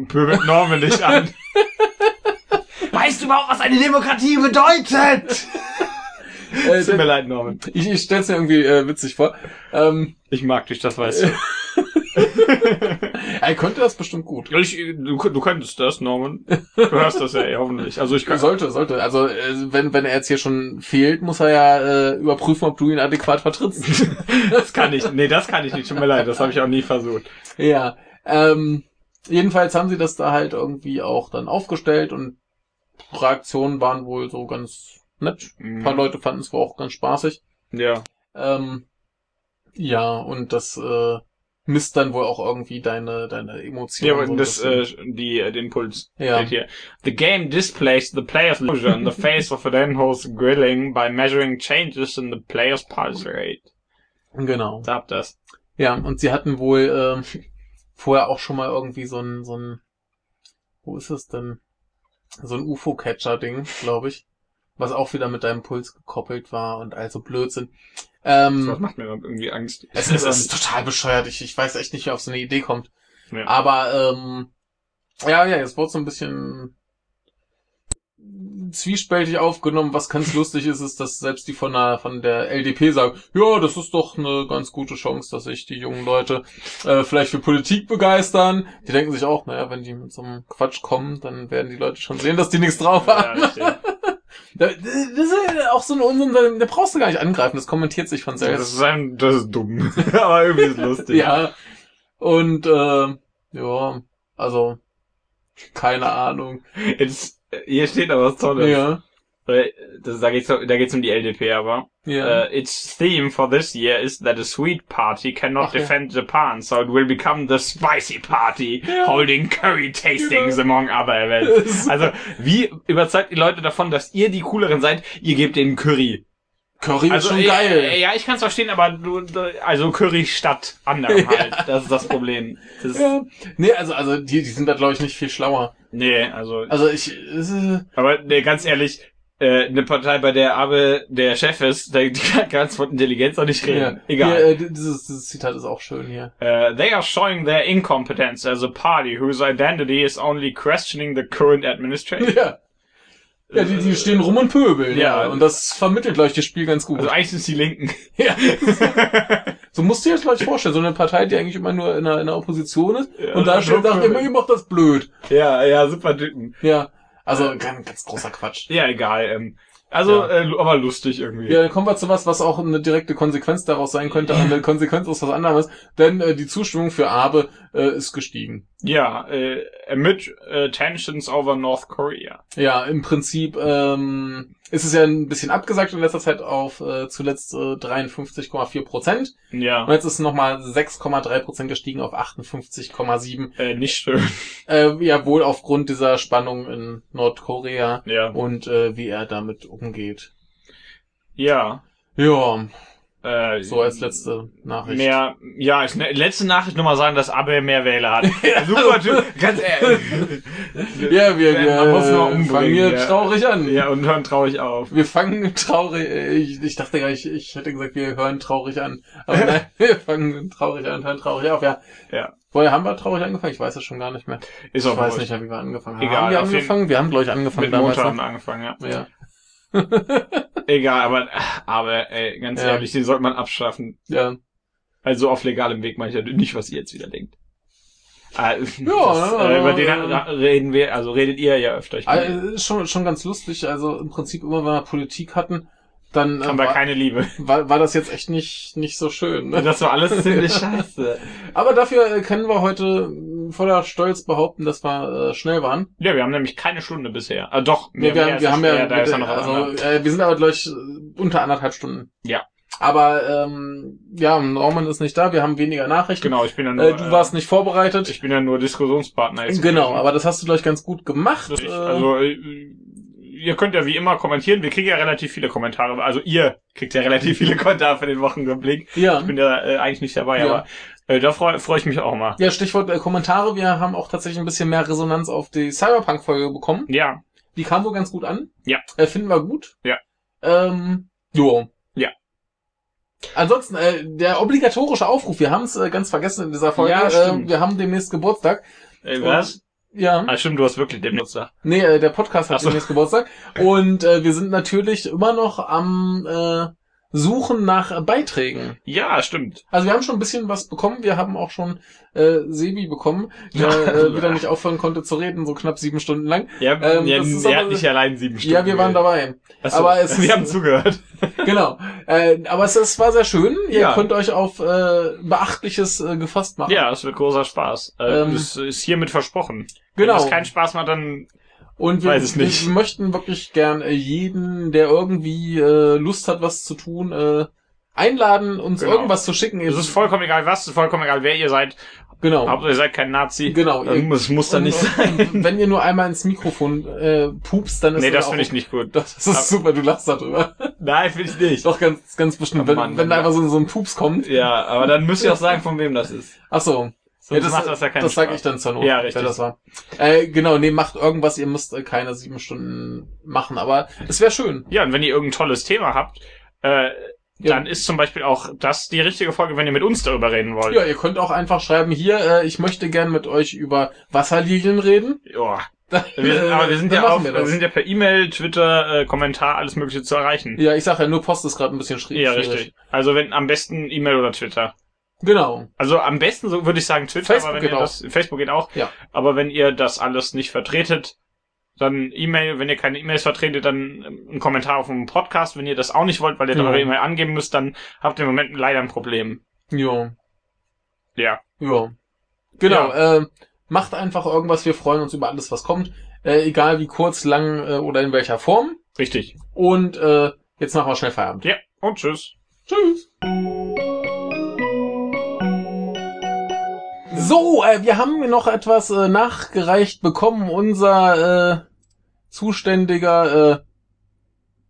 Pöbelt Norman dich an. weißt du überhaupt, was eine Demokratie bedeutet? Äh, Tut mir leid, Norman. ich ich stelle es mir irgendwie äh, witzig vor. Ähm, Ich mag dich, das weißt du. Er könnte das bestimmt gut. Ich, du, du könntest das, Norman. Du hörst das ja eh, hoffentlich. Also ich kann, Sollte, sollte. Also äh, wenn, wenn er jetzt hier schon fehlt, muss er ja äh, überprüfen, ob du ihn adäquat vertrittst. das kann ich. Nee, das kann ich nicht. Tut mir leid, das habe ich auch nie versucht. ja. Ähm, jedenfalls haben sie das da halt irgendwie auch dann aufgestellt und Reaktionen waren wohl so ganz nett. Ein paar Mhm. Leute fanden es wohl auch ganz spaßig. Ja. Ähm, ja, und das äh, misst dann wohl auch irgendwie deine, deine Emotionen. Ja, aber das, äh, die, äh, den Puls. Ja. Steht hier. The game displays the player's illusion in the face of Renho's grilling by measuring changes in the player's pulse rate. genau. Da habt das. Ja, und sie hatten wohl ähm, vorher auch schon mal irgendwie so ein, so ein, wo ist es denn? So ein UFO-Catcher-Ding, glaube ich. Was auch wieder mit deinem Puls gekoppelt war und also Blödsinn. Das Ähm, macht mir irgendwie Angst. es, ist, es ist total bescheuert. Ich, ich weiß echt nicht, wer auf so eine Idee kommt. Ja. Aber ähm, ja, ja, es wurde so ein bisschen zwiespältig aufgenommen. Was ganz lustig ist, ist, dass selbst die von der von der LDP sagen, ja, das ist doch eine ganz gute Chance, dass sich die jungen Leute äh, vielleicht für Politik begeistern. Die denken sich auch, naja, wenn die mit so einem Quatsch kommen, dann werden die Leute schon sehen, dass die nichts drauf ja, haben. richtig. Da- Das ist ja auch so ein Unsinn, da- brauchst du gar nicht angreifen, das kommentiert sich von Das selbst. ist, ein, das ist dumm. aber irgendwie ist lustig. Ja. Und äh, ja, also keine Ahnung. Jetzt, hier steht aber was Tolles. Ja. Weil, Das, da geht's, da geht's um die LDP aber. Ja. Uh, its theme for this year is that a sweet party cannot Ach ja. defend Japan, so it will become the spicy party, Ja. holding curry tastings Genau. among other events. Also, wie überzeugt die Leute davon, dass ihr die cooleren seid? Ihr gebt denen Curry. Curry Also, ist schon äh, geil. äh, Ja, ich kann es verstehen, aber du, du, also Curry statt anderem halt. Das ist das Problem. Das, ja. Nee, also, also die, die sind da, glaube ich, nicht viel schlauer. Nee, also, Also ich. Äh, aber nee, ganz ehrlich, äh, eine Partei, bei der Abe der Chef ist, die kann ganz von Intelligenz auch nicht ja. reden. Egal. Hier, äh, dieses, dieses Zitat ist auch schön hier. Uh, they are showing their incompetence as a party whose identity is only questioning the current administration. Ja. Ja, die, die stehen rum und pöbeln. Ja. Ja. Und das vermittelt, glaube ich, das Spiel ganz gut. Also eigentlich sind die Linken. ja. so musst du dir das, ich, vorstellen. So eine Partei, die eigentlich immer nur in der, in der Opposition ist. Ja, und da steht super. sagt immer, ihr macht das blöd. ja, ja, super Dücken. Ja. Also, ganz, ganz großer Quatsch. Ja, egal. Ähm, also, Ja. äh, aber lustig irgendwie. Ja, dann kommen wir zu was, was auch eine direkte Konsequenz daraus sein könnte. Eine Konsequenz ist was anderes. Denn äh, die Zustimmung für Abe äh, ist gestiegen. Ja, äh, amid äh, tensions over North Korea. Ja, im Prinzip ähm, ist es ja ein bisschen abgesagt in letzter Zeit auf äh, zuletzt äh, 53,4 Prozent. Ja, Und jetzt ist es nochmal 6,3 Prozent gestiegen auf 58,7. äh, nicht schön. Äh, ja, wohl aufgrund dieser Spannung in Nordkorea Ja. und äh, wie er damit umgeht. Ja. Ja, Äh, so als letzte Nachricht. Mehr, ja, ich, ne, letzte Nachricht nur mal sagen, dass Abe mehr Wähler hat. Super Typ, ganz ehrlich. Ja, wir, wir Man muss umbringen, fangen hier ja. traurig an. Ja, und hören traurig auf. Wir fangen traurig, ich, ich dachte gar nicht, ich hätte gesagt, wir hören traurig an. Aber nein, wir fangen traurig an und hören traurig auf, ja. Ja. Woher haben wir traurig angefangen? Ich weiß es schon gar nicht mehr. Ist Ich auch weiß wurscht. nicht wie wir angefangen haben. Egal, haben wir angefangen? Wir haben, glaube ich, angefangen Mit damals. Montag haben Ne? angefangen, ja. Ja. Egal, aber, aber, ey, ganz Ja. ehrlich, den sollte man abschaffen. ja. Also auf legalem Weg meine ich ja nicht, was ihr jetzt wieder denkt. Äh, das, ja, äh, über den äh, reden wir, also redet ihr ja öfter. Ich ist schon, schon ganz lustig. Also im Prinzip immer, wenn wir Politik hatten, dann äh, haben wir war, keine Liebe. war, war das jetzt echt nicht, nicht so schön. Ne? Das war alles ziemlich scheiße. Aber dafür äh, können wir heute äh, voller Stolz behaupten, dass wir äh, schnell waren. Ja, wir haben nämlich keine Stunde bisher. Ah, doch, Nee, wir, mehr wir, haben ja, mit, also, äh, wir sind aber gleich äh, unter anderthalb Stunden. Ja. Aber ähm, ja, Norman ist nicht da, wir haben weniger Nachrichten. Genau, ich bin ja nur, Äh, du warst nicht vorbereitet. ich bin ja nur Diskussionspartner jetzt. genau, gewesen. aber das hast du gleich ganz gut gemacht. Das- Äh, Also, äh, ihr könnt ja wie immer kommentieren. Wir kriegen ja relativ viele Kommentare. Also ihr kriegt ja relativ viele Kommentare für den Wochenrückblick. ja. Ich bin ja äh, eigentlich nicht dabei, Ja. aber äh, da freue freu ich mich auch mal. Ja, Stichwort äh, Kommentare. Wir haben auch tatsächlich ein bisschen mehr Resonanz auf die Cyberpunk-Folge bekommen. Ja, Die kam wohl ganz gut an. Ja. Äh, finden wir gut. Ja. Ähm, jo. Ja. Ansonsten, äh, der obligatorische Aufruf, wir haben es äh, ganz vergessen in dieser Folge. Ja, stimmt. äh, wir haben demnächst Geburtstag. äh, was? Ja. Ah, stimmt, du hast wirklich den Geburtstag. Nee, äh, der Podcast hat so. demnächst Geburtstag. Und äh, wir sind natürlich immer noch am äh, Suchen nach Beiträgen. Ja, stimmt. Also wir haben schon ein bisschen was bekommen. Wir haben auch schon äh, Sebi bekommen, der äh, wieder nicht aufhören konnte zu reden, so knapp sieben Stunden lang. Ja, Ähm, ja er hat nicht allein sieben Stunden. Ja, wir waren dabei. Achso, aber es wir ist- haben zugehört. Genau. Äh, aber es, es war sehr schön. Ihr Ja. könnt euch auf äh, Beachtliches äh, gefasst machen. Ja, es wird großer Spaß. Äh, Ähm, das ist hiermit versprochen. Genau. Wenn das keinen Spaß macht, dann Und wir, Weiß wir möchten wirklich gern äh, jeden, der irgendwie äh, Lust hat, was zu tun, äh, einladen, uns Genau. irgendwas zu schicken. es ist vollkommen egal was, es ist vollkommen egal wer ihr seid. genau. Hauptsache ihr seid kein Nazi. Genau. Es muss Und- nicht sein. Wenn ihr nur einmal ins Mikrofon äh, pupst, dann ist Nee, das finde ich nicht gut. Das ist super, du lachst darüber. Nein, finde ich nicht. Doch, ganz, ganz bestimmt. Oh wenn, Mann, wenn da Mann. einfach so, so ein Pups kommt. Ja, aber dann müsst ihr auch sagen, von wem das ist. Ach so. Sonst ja, das, macht das ja keinen das sag Spaß. ich dann zur Not, Ja, wer richtig. das war. Äh, genau, nee, macht irgendwas, ihr müsst äh, keine sieben Stunden machen, aber es wäre schön. Ja, und wenn ihr irgendein tolles Thema habt, äh, Ja. dann ist zum Beispiel auch das die richtige Folge, wenn ihr mit uns darüber reden wollt. Ja, ihr könnt auch einfach schreiben, hier, äh, ich möchte gern mit euch über Wasserlilien reden. Ja. Wir sind, aber wir sind ja auch, wir wir, sind ja per E-Mail, Twitter, äh, Kommentar, alles mögliche zu erreichen. Ja, ich sag ja, nur Post ist gerade ein bisschen schri- Ja, schwierig. richtig. Also wenn am besten E-Mail oder Twitter. Genau. Also am besten so würde ich sagen Twitter, Facebook aber wenn geht ihr auch. das Facebook geht auch. Ja. Aber wenn ihr das alles nicht vertretet, dann E-Mail, wenn ihr keine E-Mails vertretet, dann ähm, ein Kommentar auf dem Podcast. Wenn ihr das auch nicht wollt, weil ihr dann Ja. eure E-Mail angeben müsst, dann habt ihr im Moment leider ein Problem. Jo. Ja. Ja. Genau, äh, macht einfach irgendwas, wir freuen uns über alles, was kommt. Äh, egal wie kurz, lang äh, oder in welcher Form. Richtig. Und äh, jetzt machen wir schnell Feierabend. Ja. Und tschüss. Tschüss. So, äh, wir haben noch etwas äh, nachgereicht bekommen. Unser äh, zuständiger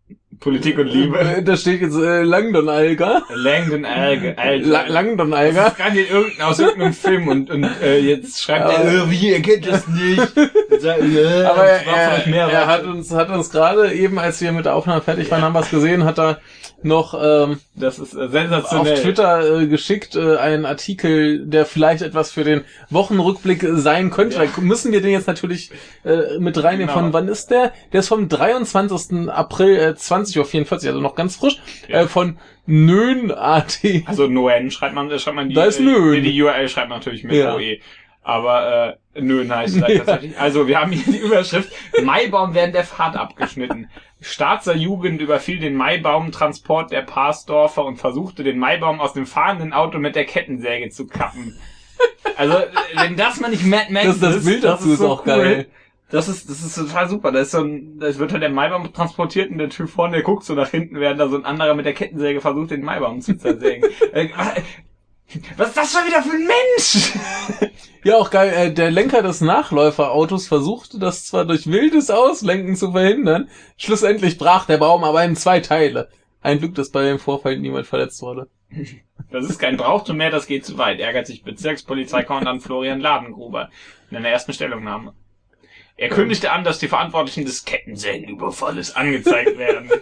äh, Politik und Liebe. Äh, Da steht jetzt äh, Langdon Alga. Langdon Alge, Alter. La Langdon Das Alga. ist gerade irgendein, aus irgendeinem Film und, und äh, jetzt schreibt Aber- er, äh, wie, ihr kennt das nicht. Sag, äh, Aber das er, mehr er, er hat uns, hat uns gerade eben, als wir mit der Aufnahme fertig waren, haben wir es gesehen, hat er noch ähm, Das ist äh, auf sensationell. Twitter äh, geschickt äh, einen Artikel, der vielleicht etwas für den Wochenrückblick sein könnte. Ja. Da müssen wir den jetzt natürlich äh, mit reinnehmen. Genau. Von wann ist der? Der ist vom 23. April äh, 20.44 Uhr, also noch ganz frisch. Ja. Äh, von Nön.at. Also Noen schreibt man, schreibt man die, Da ist äh, Nön. nee, die URL schreibt man natürlich mit Ja. OE. Aber äh, Nön heißt es Ja. tatsächlich. Also wir haben hier die Überschrift Maibaum während der Fahrt abgeschnitten. Staatser Jugend überfiel den Maibaum-Transport der Parsdorfer und versuchte den Maibaum aus dem fahrenden Auto mit der Kettensäge zu kappen. Also, wenn das mal nicht Mad Max Das, das Bild dazu ist, so auch geil. Das ist, das ist total super. Da ist so ein, da wird halt der Maibaum transportiert und der Typ vorne, der guckt so nach hinten, während da so ein anderer mit der Kettensäge versucht, den Maibaum zu zersägen. Äh, Was ist das schon wieder für ein Mensch? Ja, auch geil. Äh, der Lenker des Nachläuferautos versuchte das zwar durch wildes Auslenken zu verhindern, schlussendlich brach der Baum aber in zwei Teile. Ein Glück, dass bei dem Vorfall niemand verletzt wurde. Das ist kein Brauchtum mehr, das geht zu weit, ärgert sich Bezirkspolizeikommandant Florian Ladengruber in einer ersten Stellungnahme. Er kündigte an, dass die Verantwortlichen des Kettensägenüberfalles angezeigt werden.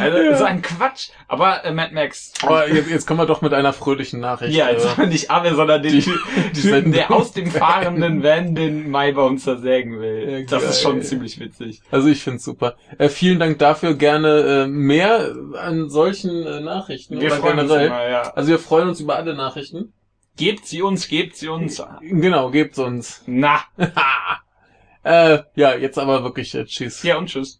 Also, Ja. so ein Quatsch. Aber äh, Mad Max. Aber jetzt, jetzt kommen wir doch mit einer fröhlichen Nachricht. Ja, jetzt Äh, aber nicht Abbe, sondern den die- die Typen, der aus dem fahrenden Van den Maibaum zersägen will. Ja, das ist schon ziemlich witzig. Also ich find's super. Äh, vielen Dank dafür. Gerne äh, mehr an solchen äh, Nachrichten. Wir oder freuen uns generell. immer, ja. Also wir freuen uns über alle Nachrichten. Gebt sie uns, gebt sie uns. Genau, gebt's uns. Na, äh, ja, jetzt aber wirklich äh, tschüss. ja und tschüss.